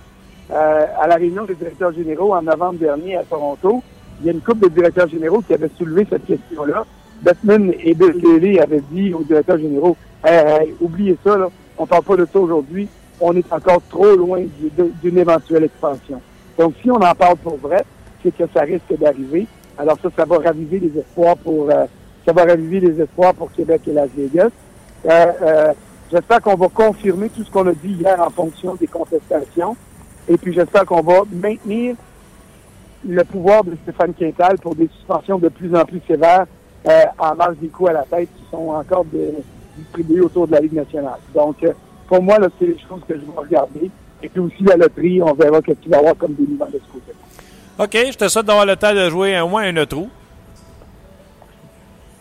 Speaker 4: Euh, à la réunion des directeurs généraux en novembre dernier à Toronto, il y a une couple de directeurs généraux qui avaient soulevé cette question-là. Bettman et Bill Daly avaient dit aux directeurs généraux, hey, hey, oubliez ça, là, on parle pas de ça aujourd'hui, on est encore trop loin d'une éventuelle expansion. Donc, si on en parle pour vrai, c'est que ça risque d'arriver. Alors ça, ça va raviver les espoirs pour euh, ça va raviver les espoirs pour Québec et Las Vegas. Euh, euh, j'espère qu'on va confirmer tout ce qu'on a dit hier en fonction des contestations. Et puis j'espère qu'on va maintenir le pouvoir de Stéphane Quintal pour des suspensions de plus en plus sévères en marge des coups à la tête qui sont encore distribués autour de la Ligue nationale. Donc, pour moi, c'est les choses que je vais regarder. Et puis aussi la loterie, on verra qu'est-ce qu'il va y avoir comme dénouement de ce côté.
Speaker 1: OK, je te souhaite d'avoir le temps de jouer au moins un autre trou.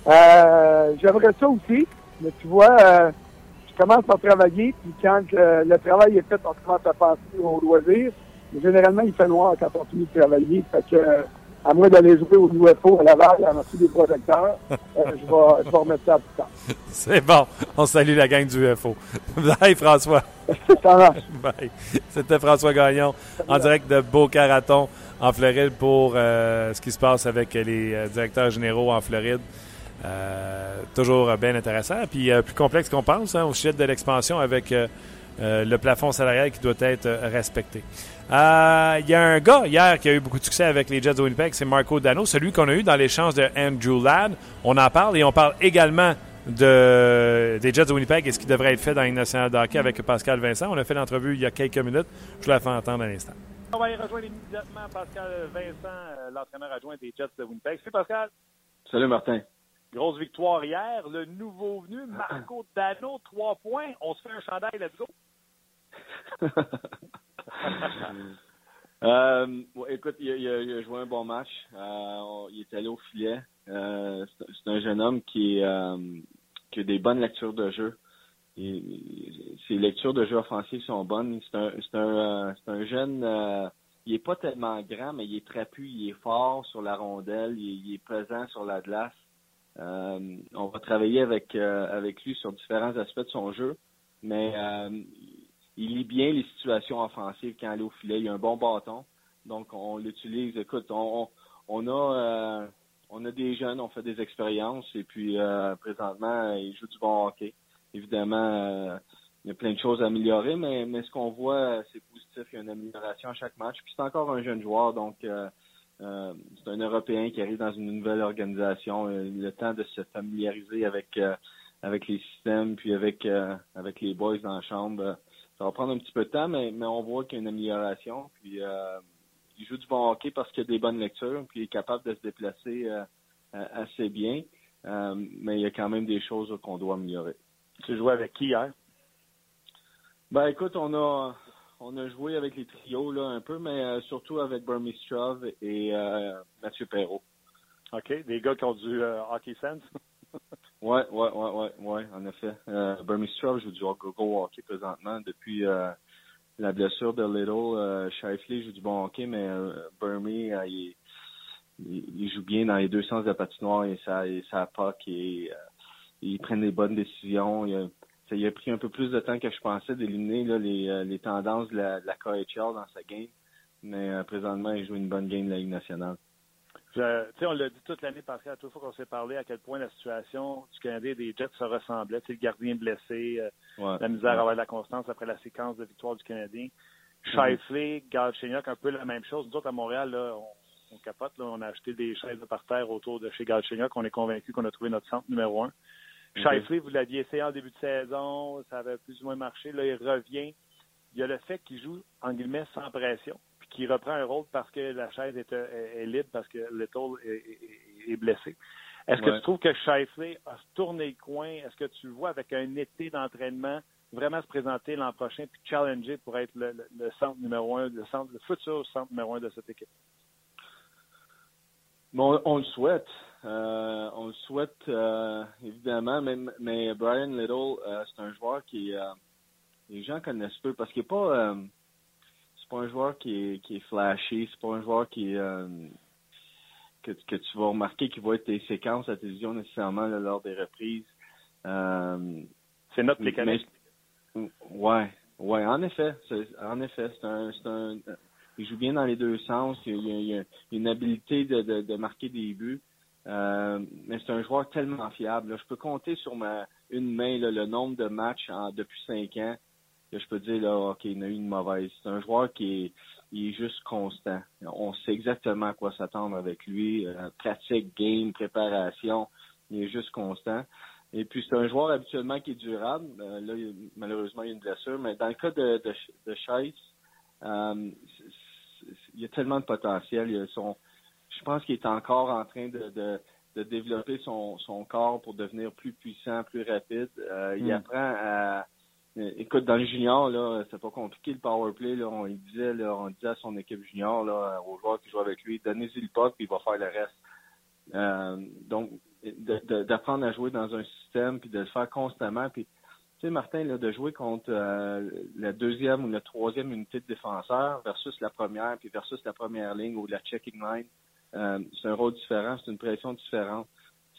Speaker 4: Euh, J'aimerais ça aussi, mais tu vois, euh, je commence à travailler, puis quand le travail est fait, on commence à penser au loisir. Mais généralement, il fait noir quand on finit de travailler. Fait que, euh, à moins d'aller jouer au UFO à Laval, en dessous des projecteurs, euh, je, vais, je vais remettre ça à plus tard. (laughs)
Speaker 1: C'est bon. On salue la gang du UFO. (laughs) Bye, François. (laughs)
Speaker 4: ça marche.
Speaker 1: Bye. C'était François Gagnon en direct de Boca Raton en Floride pour euh, ce qui se passe avec les euh, directeurs généraux en Floride. Euh, toujours bien intéressant, puis plus complexe qu'on pense hein, au sujet de l'expansion avec le plafond salarial qui doit être respecté. Il y a un gars hier qui a eu beaucoup de succès avec les Jets de Winnipeg, c'est Marco Dano, celui qu'on a eu dans l'échange de Andrew Ladd. On en parle et on parle également de, des Jets de Winnipeg et ce qui devrait être fait dans une nationale de hockey avec Pascal Vincent. On a fait l'entrevue il y a quelques minutes. Je vous la fais entendre à l'instant. On va y rejoindre immédiatement Pascal Vincent, euh, l'entraîneur adjoint des Jets de Winnipeg. Salut Pascal.
Speaker 5: Salut Martin.
Speaker 1: Grosse victoire hier. Le nouveau venu, Marco Dano, trois points. On se fait un chandail, let's go. (laughs)
Speaker 5: euh, écoute, il, il, a joué un bon match. Euh, il est allé au filet. Euh, c'est un jeune homme qui, a des bonnes lectures de jeu ses lectures de jeu offensif sont bonnes. C'est un, jeune, il est pas tellement grand, mais il est trapu, il est fort sur la rondelle, il, est présent sur la glace. On va travailler avec avec lui sur différents aspects de son jeu, mais il lit bien les situations offensives quand il est au filet. Il a un bon bâton, donc on l'utilise. Écoute, on, on a on a des jeunes, on fait des expériences et puis présentement il joue du bon hockey évidemment, euh, il y a plein de choses à améliorer, mais, ce qu'on voit, euh, c'est positif. Il y a une amélioration à chaque match. Puis c'est encore un jeune joueur, donc euh, c'est un Européen qui arrive dans une nouvelle organisation. le temps de se familiariser avec avec les systèmes, puis avec avec les boys dans la chambre. Ça va prendre un petit peu de temps, mais, mais on voit qu'il y a une amélioration. Puis il joue du bon hockey parce qu'il a des bonnes lectures, puis il est capable de se déplacer assez bien. mais il y a quand même des choses qu'on doit améliorer.
Speaker 1: Tu jouais avec qui hier?
Speaker 5: Ben écoute, on a on a joué avec les trios là un peu, mais euh, surtout avec Burmy Strove et euh, Mathieu Perrault.
Speaker 1: OK. Des gars qui ont du euh, hockey sense? (laughs)
Speaker 5: ouais, ouais, ouais, ouais, ouais, en effet. Euh, Strove joue du go hockey présentement depuis la blessure de Little. Euh, Shifley joue du bon hockey, mais Burmy, il, il, joue bien dans les deux sens de la patinoire et ça, et ça pas et ils prennent des bonnes décisions. Il a, ça a pris un peu plus de temps que je pensais d'éliminer les, euh, les tendances de la, de la KHL dans sa game. Mais euh, présentement, il joue une bonne game de la Ligue nationale.
Speaker 1: Je, on l'a dit toute l'année passée, à toute fois qu'on s'est parlé, à quel point la situation du Canadien des Jets se ressemblait. le gardien blessé, euh, la misère à avoir de la constance après la séquence de victoire du Canadien. Mm -hmm. un peu la même chose. Nous autres, à Montréal, là, on, capote. Là, on a acheté des chaises par terre autour de chez Galchenyuk. On est convaincu qu'on a trouvé notre centre numéro un. Shifley, vous l'aviez essayé en début de saison, ça avait plus ou moins marché. Là, il revient. Il y a le fait qu'il joue, en guillemets, sans pression, qu'il reprend un rôle parce que la chaise est, est, libre, parce que Little est, est blessé. Est-ce que tu trouves que Shifley a tourné le coin? Est-ce que tu le vois avec un été d'entraînement vraiment se présenter l'an prochain puis challenger pour être le, le, centre numéro un, le, centre, le futur centre numéro un de cette équipe?
Speaker 5: Bon, on le souhaite. Euh, on le souhaite euh, évidemment, mais, mais Brian Little, euh, c'est un joueur qui les gens connaissent peu parce qu'il n'est pas c'est pas un joueur qui est qui est flashy, c'est pas un joueur qui que, que tu vas remarquer qu'il va être des séquences à télévision nécessairement lors des reprises.
Speaker 1: c'est notre mécanisme.
Speaker 5: Ouais, ouais, en effet, en effet, c'est un, c'est un, il joue bien dans les deux sens. Il, il, a, une habilité de, de, de marquer des buts. Euh, mais c'est un joueur tellement fiable. Je peux compter sur ma une main le nombre de matchs en, depuis cinq ans que je peux dire là, OK, il a eu une mauvaise. C'est un joueur qui est, il est juste constant. On sait exactement à quoi s'attendre avec lui. Euh, pratique, game, préparation. Il est juste constant. Et puis c'est un joueur habituellement qui est durable. Euh, là, malheureusement, il y a une blessure. Mais dans le cas de, de, de euh, il y a tellement de potentiel. Il a son, je pense qu'il est encore en train de, de, de développer son, son, corps pour devenir plus puissant, plus rapide. Euh, Il hmm. apprend à Écoute, dans le junior, là, c'est pas compliqué le power play. Là, on disait, on disait à son équipe junior, là, aux joueurs qui jouent avec lui, donnez-y le puck, puis il va faire le reste. Euh, donc, d'apprendre à jouer dans un système, puis de le faire constamment, puis tu sais, Martin, là, de jouer contre euh, la deuxième ou la troisième unité de défenseur versus la première, puis versus la première ligne ou la checking line, euh, c'est un rôle différent, c'est une pression différente.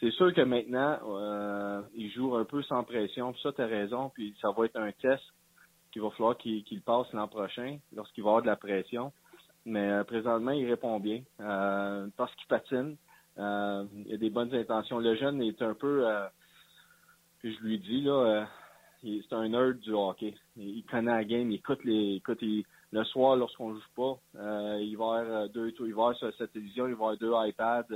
Speaker 5: C'est sûr que maintenant, euh, il joue un peu sans pression, puis ça, tu as raison, puis ça va être un test qu'il va falloir qu'il passe l'an prochain, lorsqu'il va avoir de la pression. Mais euh, présentement, il répond bien euh, parce qu'il patine. Il a des bonnes intentions. Le jeune est un peu, je lui dis là, c'est un nerd du hockey. Il, connaît la game, il écoute les, écoute, le soir lorsqu'on joue pas, il va avoir deux, il va sur cette télévision, il va avoir deux iPads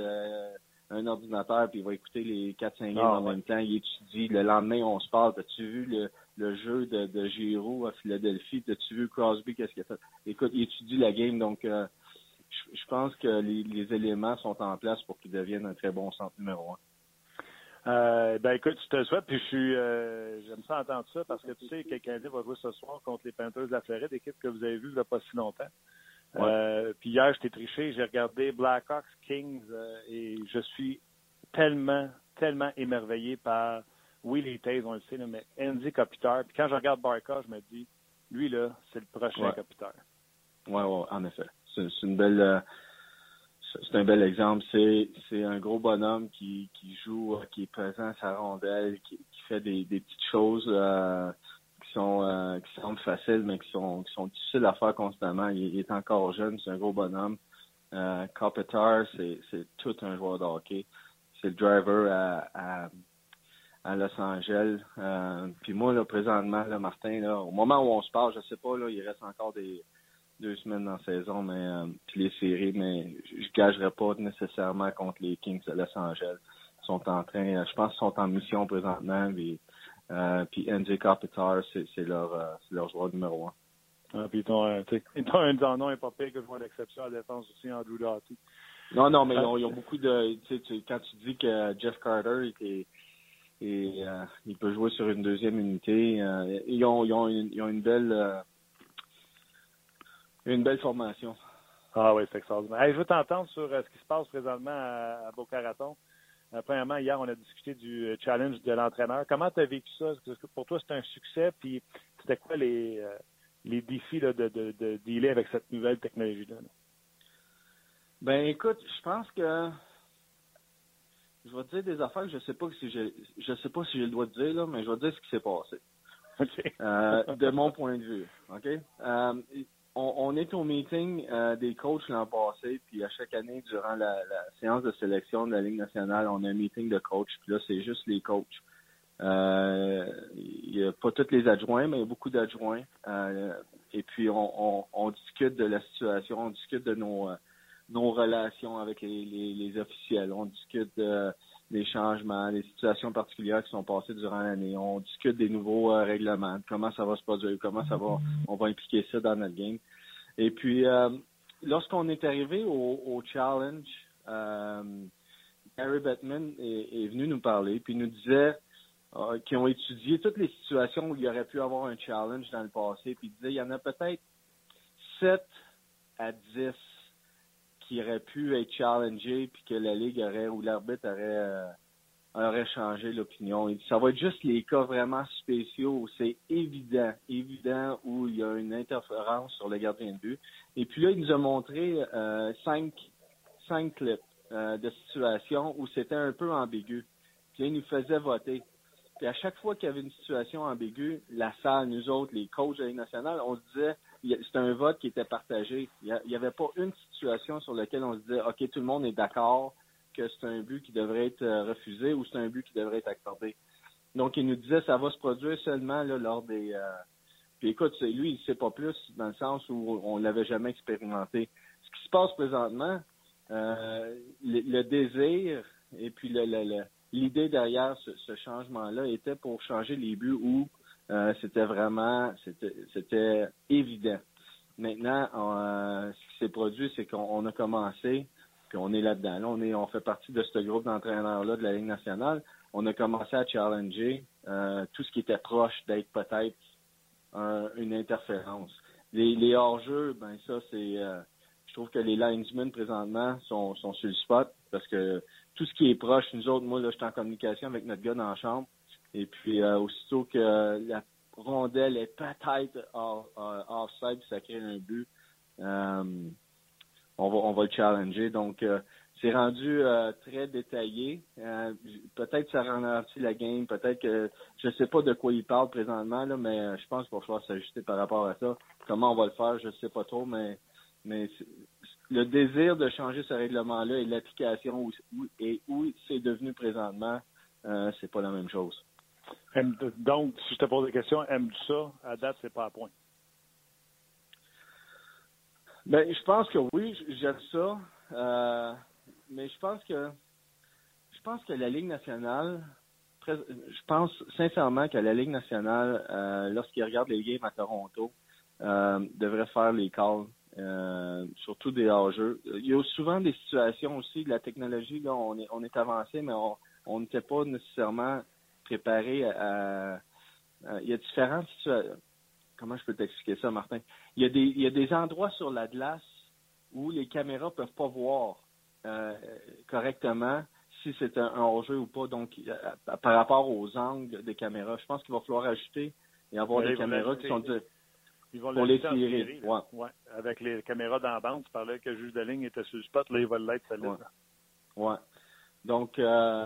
Speaker 5: un ordinateur puis il va écouter les 4-5 games ah, en même temps. Il étudie. Le lendemain, on se parle. As-tu vu le, le jeu de, de Giro à Philadelphie? As-tu vu Crosby? Qu'est-ce qu'il a fait? Écoute, il étudie la game. Donc, euh, je, pense que les, les, éléments sont en place pour qu'il devienne un très bon centre numéro un.
Speaker 1: Euh, ben écoute, je te le souhaite, puis je suis euh, j'aime ça entendre ça parce que tu sais que Canadien va jouer ce soir contre les Panthers de la Floride, équipe que vous avez vue il n'y a pas si longtemps. Euh, puis hier, j'étais triché, j'ai regardé Blackhawks Kings euh, et je suis tellement, tellement émerveillé par, oui, les on le sait, mais Andy Kopitar. Puis quand je regarde Barca, je me dis, lui, là, c'est le prochain
Speaker 5: ouais.
Speaker 1: Kopitar.
Speaker 5: Oui, ouais, en effet. C'est une belle... Euh, c'est un bel exemple. C'est c'est un gros bonhomme qui, qui joue, qui est présent à sa rondelle, qui, qui fait des, des petites choses sont euh, qui semblent faciles, mais qui sont qui sont difficiles à faire constamment. Il, est encore jeune, c'est un gros bonhomme. Euh, c'est c'est tout un joueur de hockey. C'est le driver à, à, Los Angeles. Euh, puis moi, là, présentement, là, Martin, là, au moment où on se parle, je sais pas, là, il reste encore des deux semaines dans la saison, mais euh, puis les séries, mais je, gagerais pas nécessairement contre les Kings de Los Angeles. Sont en train, je pense qu'ils sont en mission présentement, euh, puis NJ Kopitar, c'est leur, euh, leur joueur numéro un.
Speaker 1: Ah, puis ils ont, un, (laughs) ils ont un pas pire que joueur d'exception à la défense aussi, Andrew Doughty.
Speaker 5: Non, non, mais ils ont, ils ont beaucoup de. Tu sais, quand tu dis que Jeff Carter et euh, il peut jouer sur une deuxième unité. Euh, ils, ont, ils, ont une, ils ont une belle euh, une belle formation.
Speaker 1: Ah oui, c'est extraordinaire. je veux t'entendre sur ce qui se passe présentement à, à Boca Raton. Euh, premièrement, hier, on a discuté du euh, challenge de l'entraîneur. Comment tu as vécu ça? pour toi, c'était un succès? Puis c'était quoi les, euh, les défis de, de, de dealer avec cette nouvelle technologie-là?
Speaker 5: Ben écoute, je pense que je vais te dire des affaires que je sais pas si j'ai je sais pas si j'ai le droit de dire là, mais je vais te dire ce qui s'est passé. (laughs) de mon point de vue. OK? On, est au meeting euh, des coachs l'an passé, puis à chaque année, durant la, séance de sélection de la Ligue nationale, on a un meeting de coachs, puis là, c'est juste les coachs. Euh, il n'y a pas tous les adjoints, mais il y a beaucoup d'adjoints. Euh, et puis, on, discute de la situation, on discute de nos, nos relations avec les, les officiels, on discute de des changements, des situations particulières qui sont passées durant l'année. On discute des nouveaux euh, règlements, comment ça va se produire, comment ça va, on va impliquer ça dans notre game. Et puis, euh, lorsqu'on est arrivé au, challenge, euh, Gary Bettman est, venu nous parler, puis nous disait euh, qu'ils ont étudié toutes les situations où il y aurait pu avoir un challenge dans le passé, puis il disait il y en a peut-être 7 à 10 qui aurait pu être challengé puis que la ligue aurait ou l'arbitre aurait euh, aurait changé l'opinion. Ça va être juste les cas vraiment spéciaux où c'est évident, évident où il y a une interférence sur le gardien de but. Et puis là, il nous a montré euh, cinq, cinq clips euh, de situations où c'était un peu ambigu. Puis là, il nous faisait voter. Puis à chaque fois qu'il y avait une situation ambiguë, la salle, nous autres, les coachs de la Ligue nationale, on se disait c'était un vote qui était partagé. Il n'y avait pas une situation sur laquelle on se disait, OK, tout le monde est d'accord que c'est un but qui devrait être euh, refusé ou c'est un but qui devrait être accordé. Donc, il nous disait, ça va se produire seulement là, lors des... Euh... Puis écoute, lui, il ne sait pas plus dans le sens où on l'avait jamais expérimenté. Ce qui se passe présentement, euh, le, désir et puis l'idée derrière ce, ce changement-là était pour changer les buts où euh, c'était vraiment, c'était évident. Maintenant, euh, ce qui s'est produit, c'est qu'on a commencé, puis on est là-dedans. Là, on est, on fait partie de ce groupe d'entraîneurs-là de la Ligue nationale. On a commencé à challenger euh, tout ce qui était proche d'être peut-être une interférence. Les, les hors-jeux, ben ça, c'est, je trouve que les linesmen présentement sont, sont sur le spot parce que tout ce qui est proche, nous autres, moi là, je suis en communication avec notre gars dans la chambre Et puis, aussitôt que la rondelle est peut-être offside, ça crée un but, on, va, on va le challenger. Donc, c'est rendu euh, très détaillé. Euh, peut-être ça ralentit la game, peut-être que je sais pas de quoi il parle présentement, là, mais euh, je pense qu'il va falloir s'ajuster par rapport à ça. Comment on va le faire, je sais pas trop, mais mais le désir de changer ce règlement-là et l'application où, et où c'est devenu présentement, euh, c'est pas la même chose.
Speaker 6: Donc, si je te pose la question, aimes-tu ça? À date, c'est pas à point.
Speaker 5: Ben, je pense que oui, j'aime ça. Euh, mais je pense que je pense que la Ligue nationale, je pense sincèrement que la Ligue nationale, euh, lorsqu'ils regardent les games à Toronto, euh, devrait faire les calls, euh, surtout des hors-jeux. Il y a souvent des situations aussi de la technologie, là, on est, on est avancé, mais on n'était pas nécessairement préparé à, Il y a différentes situations. Comment je peux t'expliquer ça, Martin? Il y, a des, il y a des endroits sur la glace où les caméras peuvent pas voir euh, correctement si c'est un, hors-jeu ou pas. Donc, euh, par rapport aux angles des caméras, je pense qu'il va falloir ajouter et avoir des caméras qui sont
Speaker 6: ils vont pour les tirer. ouais. Avec les caméras dans la bande, tu parlais que le juge de ligne était sur le spot, là, il va l'être,
Speaker 5: ouais. ouais. Donc, euh,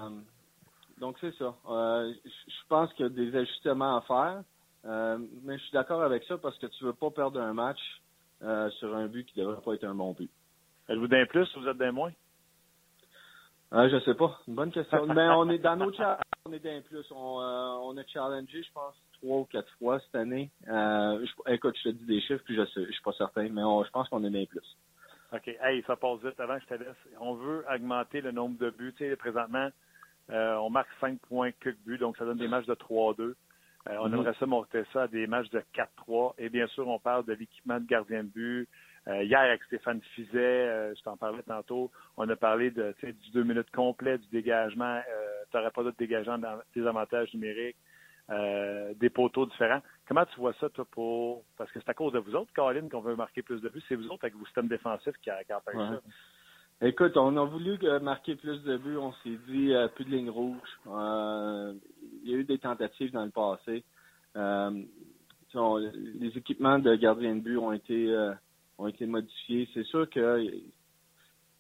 Speaker 5: donc c'est ça. je pense qu'il y a des ajustements à faire, mais je suis d'accord avec ça parce que tu veux pas perdre un match sur un but qui devrait pas être un bon but.
Speaker 6: Êtes-vous d'un plus ou vous êtes d'un moins?
Speaker 5: Euh, je sais pas. Une bonne question. (laughs) Mais on est dans nos challenges, on est d'un plus. On, euh, on a challengé, je pense, trois ou quatre fois cette année. Euh, écoute, je te dis des chiffres, puis je sais, je suis pas certain, mais je pense qu'on est d'un plus.
Speaker 6: OK. Hey, ça passe vite avant je te laisse. On veut augmenter le nombre de buts. Tu sais, présentement, euh, on marque 5 points que buts, donc ça donne des matchs de 3-2. Euh, on mm-hmm. aimerait ça monter ça à des matchs de 4-3. Et bien sûr, on parle de l'équipement de gardien de but, euh, hier, avec Stéphane Fizet, euh, je t'en parlais tantôt, on a parlé de, du deux minutes complet, du dégagement. Euh, tu n'aurais pas d'autres dégageants dans tes avantages numériques, des poteaux différents. Comment tu vois ça, toi, pour. Parce que c'est à cause de vous autres, Caroline, qu'on veut marquer plus de buts. C'est vous autres avec vos systèmes défensifs qui, qui empêchent ça.
Speaker 5: Écoute, on a voulu marquer plus de buts. On s'est dit plus de lignes rouges. il y a eu des tentatives dans le passé. les équipements de gardien de but ont été ont été modifiés. C'est sûr que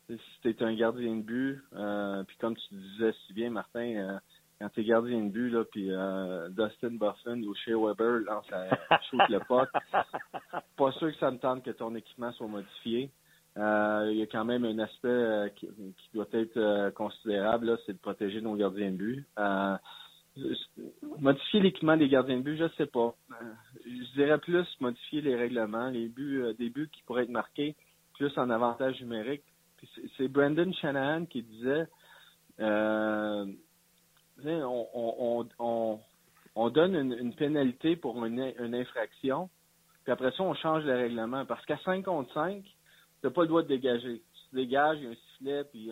Speaker 5: si tu un gardien de but, euh, puis comme tu disais si bien, Martin, euh, quand tu es gardien de but, là, puis euh, Dustin Buffin ou Shea Weber lance la shoot le puck, (laughs) pas sûr que ça me tente que ton équipement soit modifié. Il y a quand même un aspect qui, doit être considérable, c'est de protéger nos gardiens de but. Modifier l'équipement des gardiens de but, je sais pas. Euh, je dirais plus modifier les règlements, les buts, euh, des buts qui pourraient être marqués plus en avantage numérique. C'est Brandon Shanahan qui disait euh, on, on, on, donne une, pénalité pour une, une, infraction, puis après ça, on change le règlement. Parce qu'à 5 contre 5, tu n'as pas le droit de dégager. tu dégages, il y a un sifflet, puis il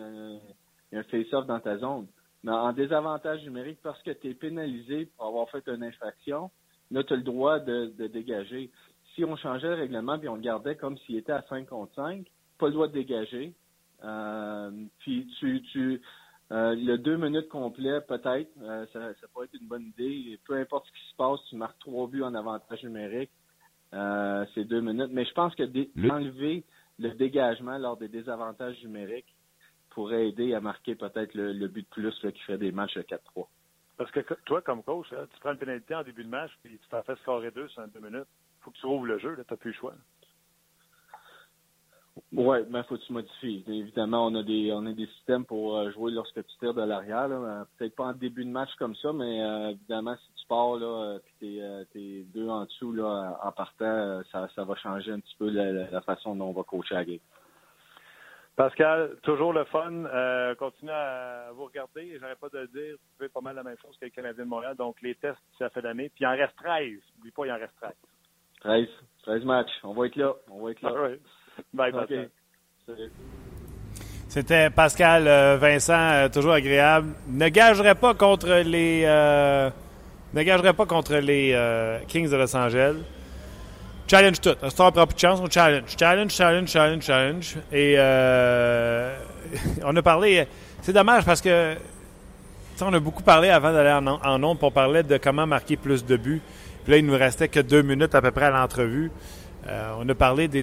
Speaker 5: y a un face-off dans ta zone mais en désavantage numérique parce que tu es pénalisé pour avoir fait une infraction, là, tu as le droit de, dégager. Si on changeait le règlement et on le gardait comme s'il était à 5 contre 5, pas le droit de dégager. Euh, puis tu, tu euh, le deux minutes complet, peut-être, euh, ça, ça pourrait être une bonne idée. Peu importe ce qui se passe, tu marques trois buts en avantage numérique. c'est deux minutes. Mais je pense que d'enlever le dégagement lors des désavantages numériques, pourrait aider à marquer peut-être le, but de plus qui ferait des matchs de 4-3.
Speaker 6: Parce que toi, comme coach, tu prends une pénalité en début de match, puis tu t'en fais scorer deux sur deux minutes. Il faut que tu rouvres le jeu, tu n'as plus le choix.
Speaker 5: Oui, mais faut que tu modifies. Évidemment, on a des on a des systèmes pour euh, jouer lorsque tu tires de l'arrière. Peut-être pas en début de match comme ça, mais euh, évidemment, si là, puis t'es, es deux en dessous là, en partant, ça, ça va changer un petit peu la, façon dont on va coacher la game.
Speaker 6: Pascal, toujours le fun. Euh, continuez à vous regarder. J'arrête pas de le dire. Vous faites pas mal la même chose que les Canadiens de Montréal. Donc, les tests, ça fait d'année. Puis, il en reste 13. N'oublie pas, il en reste 13.
Speaker 5: 13. 13 matchs. On va être là. On va être là.
Speaker 6: Bye, Pascal. C'était Pascal euh, Vincent, euh, toujours agréable. Ne gagerait pas contre les euh, ne pas contre les Kings de Los Angeles. Challenge tout. Un star de chance, on challenge. Challenge, challenge, challenge, challenge. Et euh, (laughs) on a parlé. C'est dommage parce que
Speaker 1: on a beaucoup parlé avant d'aller en, en pour parler de comment marquer plus de buts. Puis là, il nous restait que deux minutes à peu près à l'entrevue. Euh, on a parlé des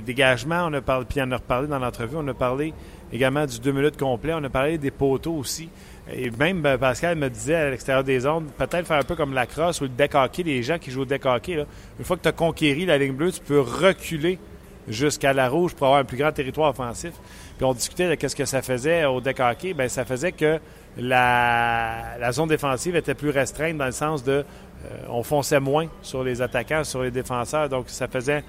Speaker 1: dégagements, on a parlé, puis on a reparlé dans l'entrevue. On a parlé également du deux minutes complet. On a parlé des poteaux aussi. Et même ben, Pascal me disait à l'extérieur des ondes, peut-être faire un peu comme la crosse ou le deck les gens qui jouent au deck. Une fois que tu as conquéri la ligne bleue, tu peux reculer jusqu'à la rouge pour avoir un plus grand territoire offensif. Puis on discutait de qu'est-ce que ça faisait au deck hockey. Bien, ça faisait que la, zone défensive était plus restreinte dans le sens de euh, on fonçait moins sur les attaquants, sur les défenseurs. Donc, ça faisait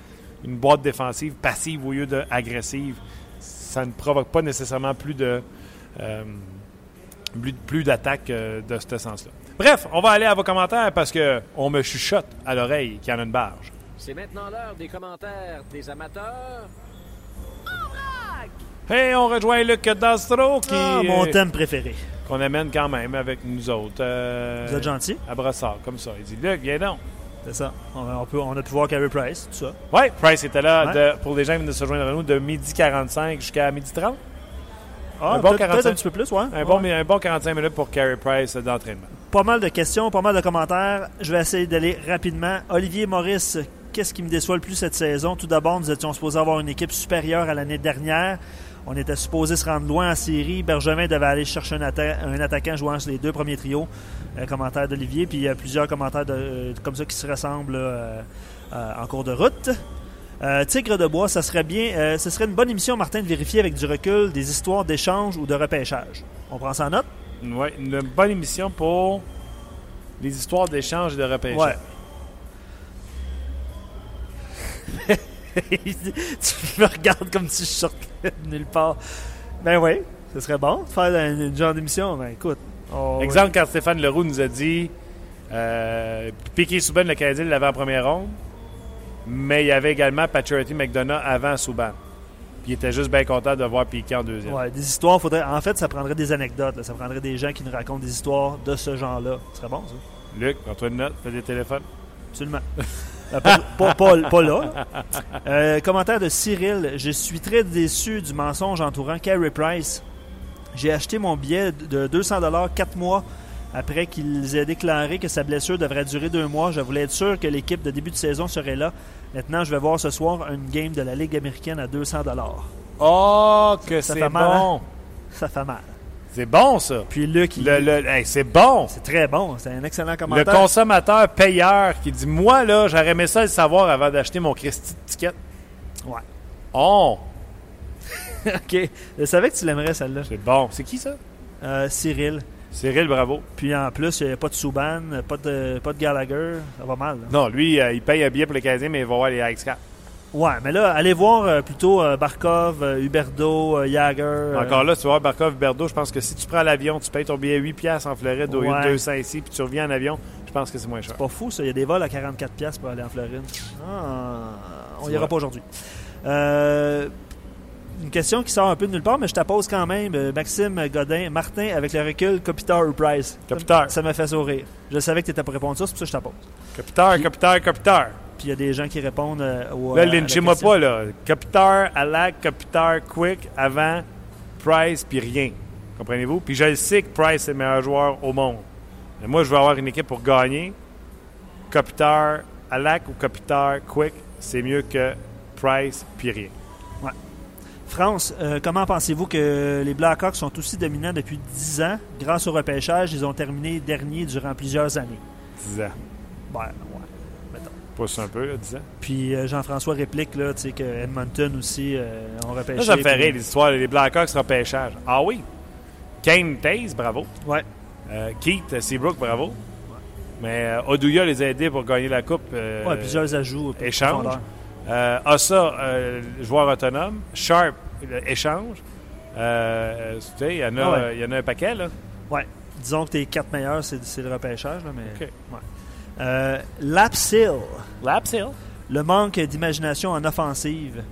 Speaker 1: une boîte défensive passive au lieu d'agressive. Ça ne provoque pas nécessairement plus de euh, plus, plus d'attaques euh, de ce sens-là. Bref, on va aller à vos commentaires parce que on me chuchote à l'oreille qu'il y en a une barge.
Speaker 7: C'est maintenant l'heure des commentaires des amateurs.
Speaker 1: Hey, on rejoint Luc Dastro qui
Speaker 8: Ah, mon thème préféré.
Speaker 1: qu'on amène quand même avec nous autres. euh,
Speaker 8: Vous êtes gentil.
Speaker 1: À Brossard, comme ça. Il dit Luc, viens donc.
Speaker 8: C'est ça. On, on peut, on a pu voir Carey Price, tout ça.
Speaker 1: Oui, Price était là
Speaker 8: Ouais.
Speaker 1: de- pour les gens qui viennent de se joindre à nous de midi 45 jusqu'à midi 30.
Speaker 8: Ah,
Speaker 1: Un bon
Speaker 8: peut-être
Speaker 1: 45.
Speaker 8: peut-être un petit peu plus, ouais.
Speaker 1: Un,
Speaker 8: Ouais.
Speaker 1: bon, un bon 45 minutes pour Carey Price d'entraînement.
Speaker 8: Pas mal de questions, pas mal de commentaires. Je vais essayer d'aller rapidement. Olivier Maurice, qu'est-ce qui me déçoit le plus cette saison? Tout d'abord, nous étions supposés avoir une équipe supérieure à l'année dernière. On était supposé se rendre loin en série. Bergevin devait aller chercher un, atta- un attaquant jouant sur les deux premiers trios. Euh, commentaire d'Olivier. Puis il y a plusieurs commentaires de- euh, comme ça qui se ressemblent euh, euh, en cours de route. Euh, Tigre de bois, ça serait bien. euh, ce serait une bonne émission, Martin, de vérifier avec du recul des histoires d'échange ou de repêchage. On prend ça en note?
Speaker 1: Oui, une bonne émission pour les histoires d'échange et de repêchage.
Speaker 8: Ouais. (laughs) tu me regardes comme si je sortais de nulle part. Ben oui, ce serait bon de faire une, une genre d'émission. Ben écoute. on-
Speaker 1: Exemple, quand Stéphane Leroux nous a dit euh, Piqué Souban, le Canadien, l'avait en première ronde, mais il y avait également Paturity McDonough avant Souban. Puis il était juste bien content de voir Piqué en deuxième.
Speaker 8: Ouais, des histoires, faudrait. En fait, ça prendrait des anecdotes. là. Ça prendrait des gens qui nous racontent des histoires de ce genre-là. Ce serait bon, ça.
Speaker 1: Luc, prends-toi une note, fais des téléphones.
Speaker 8: Absolument. Euh, pas, pas- pas- pas là. Euh, commentaire de Cyril. Je suis très déçu du mensonge entourant Carey Price. J'ai acheté mon billet de 200 quatre mois après qu'ils aient déclaré que sa blessure devrait durer deux mois. Je voulais être sûr que l'équipe de début de saison serait là. Maintenant, je vais voir ce soir une game de la Ligue américaine à 200
Speaker 1: Oh, que
Speaker 8: Ça
Speaker 1: c'est
Speaker 8: fait mal,
Speaker 1: bon!
Speaker 8: hein? Ça fait mal.
Speaker 1: C'est bon, ça!
Speaker 8: Puis Luc, il-
Speaker 1: Le, le- hey, c'est bon!
Speaker 8: c'est très bon. C'est un excellent
Speaker 1: Le
Speaker 8: commentaire.
Speaker 1: consommateur payeur qui dit Moi, là, j'aurais aimé ça le savoir avant d'acheter mon Christy de ticket.
Speaker 8: Ouais.
Speaker 1: Oh, (laughs)
Speaker 8: OK. Je savais que tu l'aimerais, celle-là.
Speaker 1: c'est bon. C'est qui ça?
Speaker 8: Euh, Cyril.
Speaker 1: Cyril Bravo.
Speaker 8: Puis en plus, il n'y a pas de Souban, pas de, pas de Gallagher. Ça va mal. là.
Speaker 1: Non, lui, euh, il paye un billet pour les Canadiens, mais il va voir les Ice Cap.
Speaker 8: Ouais, mais là, allez voir euh, plutôt euh, Barkov, Huberdo, Jagger.
Speaker 1: Encore là, tu voir Barkov Berdo. Je pense que si tu prends l'avion, tu payes ton billet 8 piastres en Floride de
Speaker 8: Ouais.
Speaker 1: 200 ici, puis tu reviens en avion, je pense que c'est moins cher.
Speaker 8: Pas fou, ça. Il y a des vols à 44$ piastres pour aller en Floride. Ah, on
Speaker 1: Tu
Speaker 8: ira
Speaker 1: vois.
Speaker 8: pas aujourd'hui. Euh, une question qui sort un peu de nulle part, mais je te pose quand même. Euh, Maxime Godin, Martin, avec le recul, Kopitar ou Price?
Speaker 1: Kopitar.
Speaker 8: Ça m'a fait sourire. Je savais que tu étais pour répondre ça, c'est pour ça que je te pose.
Speaker 1: Capiteur, capiteur.
Speaker 8: Puis il y a des gens qui répondent euh, au.
Speaker 1: Là,
Speaker 8: la
Speaker 1: lynchez-moi pas, là. Capiteur, Alak, capiteur, Quick, avant, Price, puis rien. Comprenez-vous? Puis je le sais que Price est le meilleur joueur au monde. Mais moi, je veux avoir une équipe pour gagner. Capiteur, Alak ou capiteur, Quick, c'est mieux que Price, puis rien.
Speaker 8: France, euh, comment pensez-vous que les Blackhawks sont aussi dominants depuis 10 ans? Grâce au repêchage, ils ont terminé dernier durant plusieurs années.
Speaker 1: 10 ans.
Speaker 8: Ben, ouais.
Speaker 1: Pousse un peu, là, 10 ans.
Speaker 8: Puis euh, Jean-François réplique là, tu sais, que Edmonton aussi euh, ont repêché.
Speaker 1: Là, ça me fait
Speaker 8: puis-
Speaker 1: rire, les histoires. Les Blackhawks repêchage. Ah oui? Kane Taze, bravo.
Speaker 8: Ouais.
Speaker 1: Euh, Keith Seabrook, bravo. Mais euh, Oduya les a aidés pour gagner la Coupe.
Speaker 8: Ouais, plusieurs ajouts.
Speaker 1: échange. Euh, Ossa, euh, joueur autonome. Sharp, euh, échange. Euh, tu sais, il y, en a-
Speaker 8: Ah ouais.
Speaker 1: y en a un paquet, là.
Speaker 8: Ouais. Disons que tes quatre meilleurs, c'est le repêchage. Là, mais...
Speaker 1: OK.
Speaker 8: ouais. Lapsil,
Speaker 1: Lapsil.
Speaker 8: le manque d'imagination en offensive.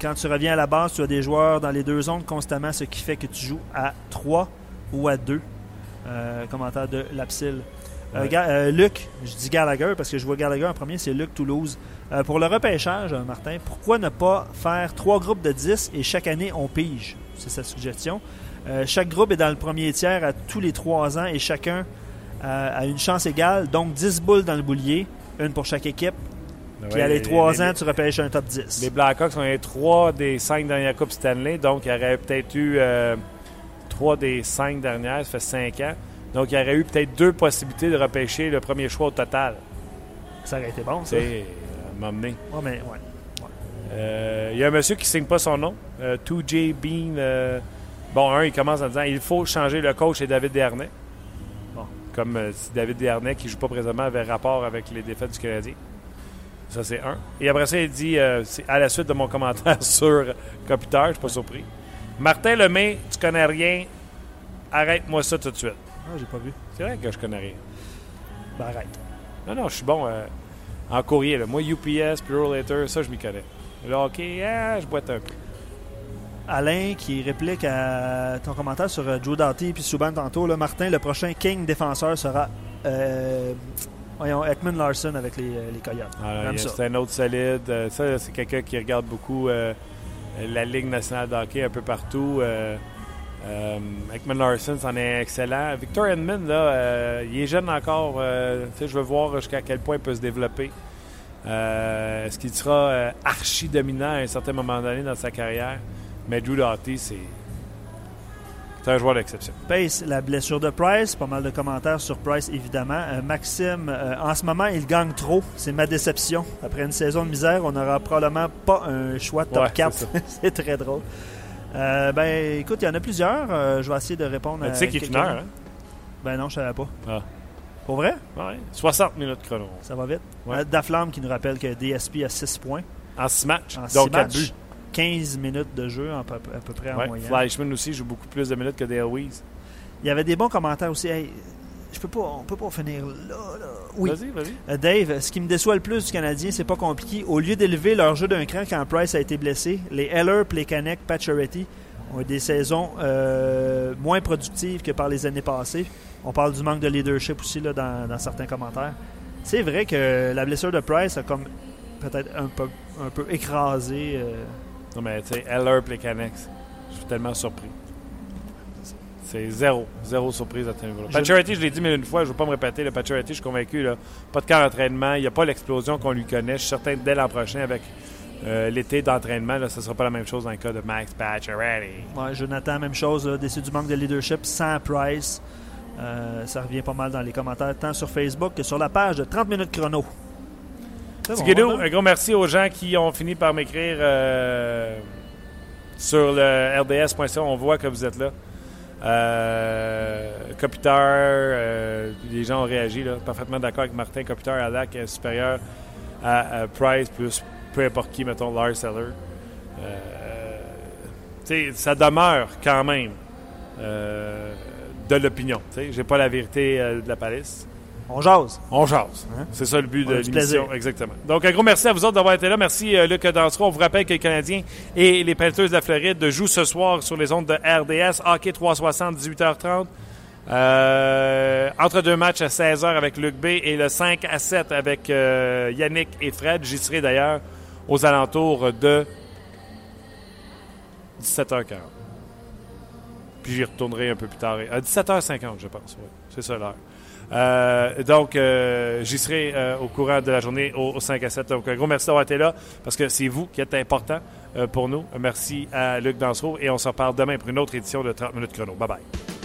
Speaker 8: Quand tu reviens à la base, tu as des joueurs dans les deux zones constamment, ce qui fait que tu joues à 3 ou à 2. Euh, commentaire de Lapsil. Euh,
Speaker 1: Ouais.
Speaker 8: Euh, Luc, je dis Gallagher parce que je vois Gallagher en premier, c'est Luc Toulouse. Euh, pour le repêchage, Martin, pourquoi ne pas faire trois groupes de 10 et chaque année on pige? C'est sa suggestion. Euh, chaque groupe est dans le premier tiers à tous les trois ans et chacun a une chance égale. Donc 10 boules dans le boulier, une pour chaque équipe. Puis à les trois ans, tu repêches un top 10.
Speaker 1: Les Blackhawks ont eu trois des cinq dernières Coupes Stanley, donc il y aurait peut-être eu trois des cinq dernières, ça fait cinq ans. Donc il y aurait eu peut-être deux possibilités de repêcher le premier choix au total.
Speaker 8: Ça aurait été bon, ça.
Speaker 1: C'est euh, m'emmener.
Speaker 8: Ouais, mais ouais.
Speaker 1: Euh, Il y a un monsieur qui signe pas son nom, euh, 2J Bean. euh, bon, un, il commence en disant il faut changer le coach et David Dernay.
Speaker 8: Bon.
Speaker 1: Comme euh, si David Dernay, qui joue pas présentement, avait rapport avec les défaites du Canadien. Ça, c'est un. Et après ça, il dit euh, à la suite de mon commentaire (laughs) sur Computer, je suis pas surpris. Martin Lemay, tu connais rien, arrête-moi ça tout de suite.
Speaker 8: Ah, j'ai pas vu.
Speaker 1: C'est vrai que je connais rien.
Speaker 8: Ben, arrête.
Speaker 1: Non, non, je suis bon euh, en courrier. là. Moi, UPS, Pure Later, ça, je m'y connais. Le hockey, ah, je boite un peu.
Speaker 8: Alain qui réplique à ton commentaire sur euh, Joe Doughty puis Subban tantôt. Là, Martin, le prochain King défenseur sera euh, voyons, Ekman Larson avec les, les Coyotes.
Speaker 1: Alors,
Speaker 8: J'aime
Speaker 1: il y a-
Speaker 8: ça.
Speaker 1: c'est un autre solide. Ça, c'est quelqu'un qui regarde beaucoup euh, la Ligue nationale de hockey un peu partout. Euh, Ekman Larson, c'en est excellent. Victor Edmond, là, euh, il est jeune encore. Euh, je veux voir jusqu'à quel point il peut se développer. Euh, Est-ce qu'il sera euh, archi dominant à un certain moment donné dans sa carrière? Mais Drew Doughty, c'est c'est un joueur d'exception.
Speaker 8: Pace, la blessure de Price, pas mal de commentaires sur Price évidemment. Euh, Maxime, euh, en ce moment, il gagne trop. C'est ma déception. Après une saison de misère, on n'aura probablement pas un choix top
Speaker 1: Ouais,
Speaker 8: 4.
Speaker 1: c'est (laughs)
Speaker 8: C'est très drôle. Euh, ben, écoute, il y en a plusieurs. Euh, je vais essayer de répondre
Speaker 1: Mais
Speaker 8: à
Speaker 1: tu sais qu'il est une heure, hein?
Speaker 8: Ben non, je savais pas.
Speaker 1: Ah.
Speaker 8: Pour vrai?
Speaker 1: Ouais. 60 minutes chrono.
Speaker 8: Ça va vite.
Speaker 1: Ouais.
Speaker 8: Euh, Daflamme qui nous rappelle que DSP a 6 points.
Speaker 1: En 6 matchs.
Speaker 8: En
Speaker 1: donc
Speaker 8: 6
Speaker 1: 4
Speaker 8: matchs,
Speaker 1: buts.
Speaker 8: 15 minutes de jeu peu- à peu près en
Speaker 1: Ouais,
Speaker 8: moyenne.
Speaker 1: Fleischmann aussi joue beaucoup plus de minutes que Dale Weiss.
Speaker 8: Il y avait des bons commentaires aussi. Hey, je peux pas, on peut pas finir là. là. Oui.
Speaker 1: Vas-y, vas-y.
Speaker 8: Euh, Dave, ce qui me déçoit le plus du Canadien, c'est pas compliqué. Au lieu d'élever leur jeu d'un cran quand Price a été blessé, les Heller, Plekanec, Pacioretty ont eu des saisons euh, moins productives que par les années passées. On parle du manque de leadership aussi là, dans, dans certains commentaires. C'est vrai que la blessure de Price a comme peut-être un peu, un peu écrasé. euh,
Speaker 1: Non, mais tu sais, Eller Plekanex. Je suis tellement surpris. C'est zéro. Zéro surprise à ce niveau-là.
Speaker 8: Je-
Speaker 1: l'ai dit mille une fois, je ne veux pas me répéter. Le Pacioretty, je suis convaincu, là, pas de camp d'entraînement. Il n'y a pas l'explosion qu'on lui connaît. Je suis certain que dès l'an prochain, avec euh, l'été d'entraînement, ce ne sera pas la même chose dans le cas de Max Pacioretty.
Speaker 8: Ouais, Jonathan, même chose, déçu du manque de leadership sans Price. Euh, ça revient pas mal dans les commentaires, tant sur Facebook que sur la page de 30 minutes chrono. Bon, hein?
Speaker 1: un gros merci aux gens qui ont fini par m'écrire euh, sur le rds.ca. On voit que vous êtes là. Euh, Kopitar, euh, les gens ont réagi, là, parfaitement d'accord avec Martin. Kopitar à DAC est supérieur à, Price, plus peu importe qui, mettons Lars Eller. Euh, ça demeure quand même de l'opinion. J'ai pas la vérité de la palisse.
Speaker 8: On jase.
Speaker 1: On jase.
Speaker 8: Hein?
Speaker 1: C'est ça le but
Speaker 8: On
Speaker 1: de l'émission. Exactement. Donc, un gros merci à vous autres d'avoir été là. Merci, euh, Luc Dansereau. On vous rappelle que les Canadiens et les Panthers de la Floride jouent ce soir sur les ondes de RDS. Hockey 360, 18h30. Euh, entre deux matchs à 16h avec Luc B et le 5 à 7 avec euh, Yannick et Fred. J'y serai d'ailleurs aux alentours de 17h40. Puis j'y retournerai un peu plus tard. À 17h50, je pense. C'est ça l'heure. Euh, donc, euh, j'y serai euh, au courant de la journée au, au 5 à 7. Donc, un gros merci d'avoir été là parce que c'est vous qui êtes important pour nous. Merci à Luc Dansereau et on se reparle demain pour une autre édition de 30 minutes chrono. Bye bye.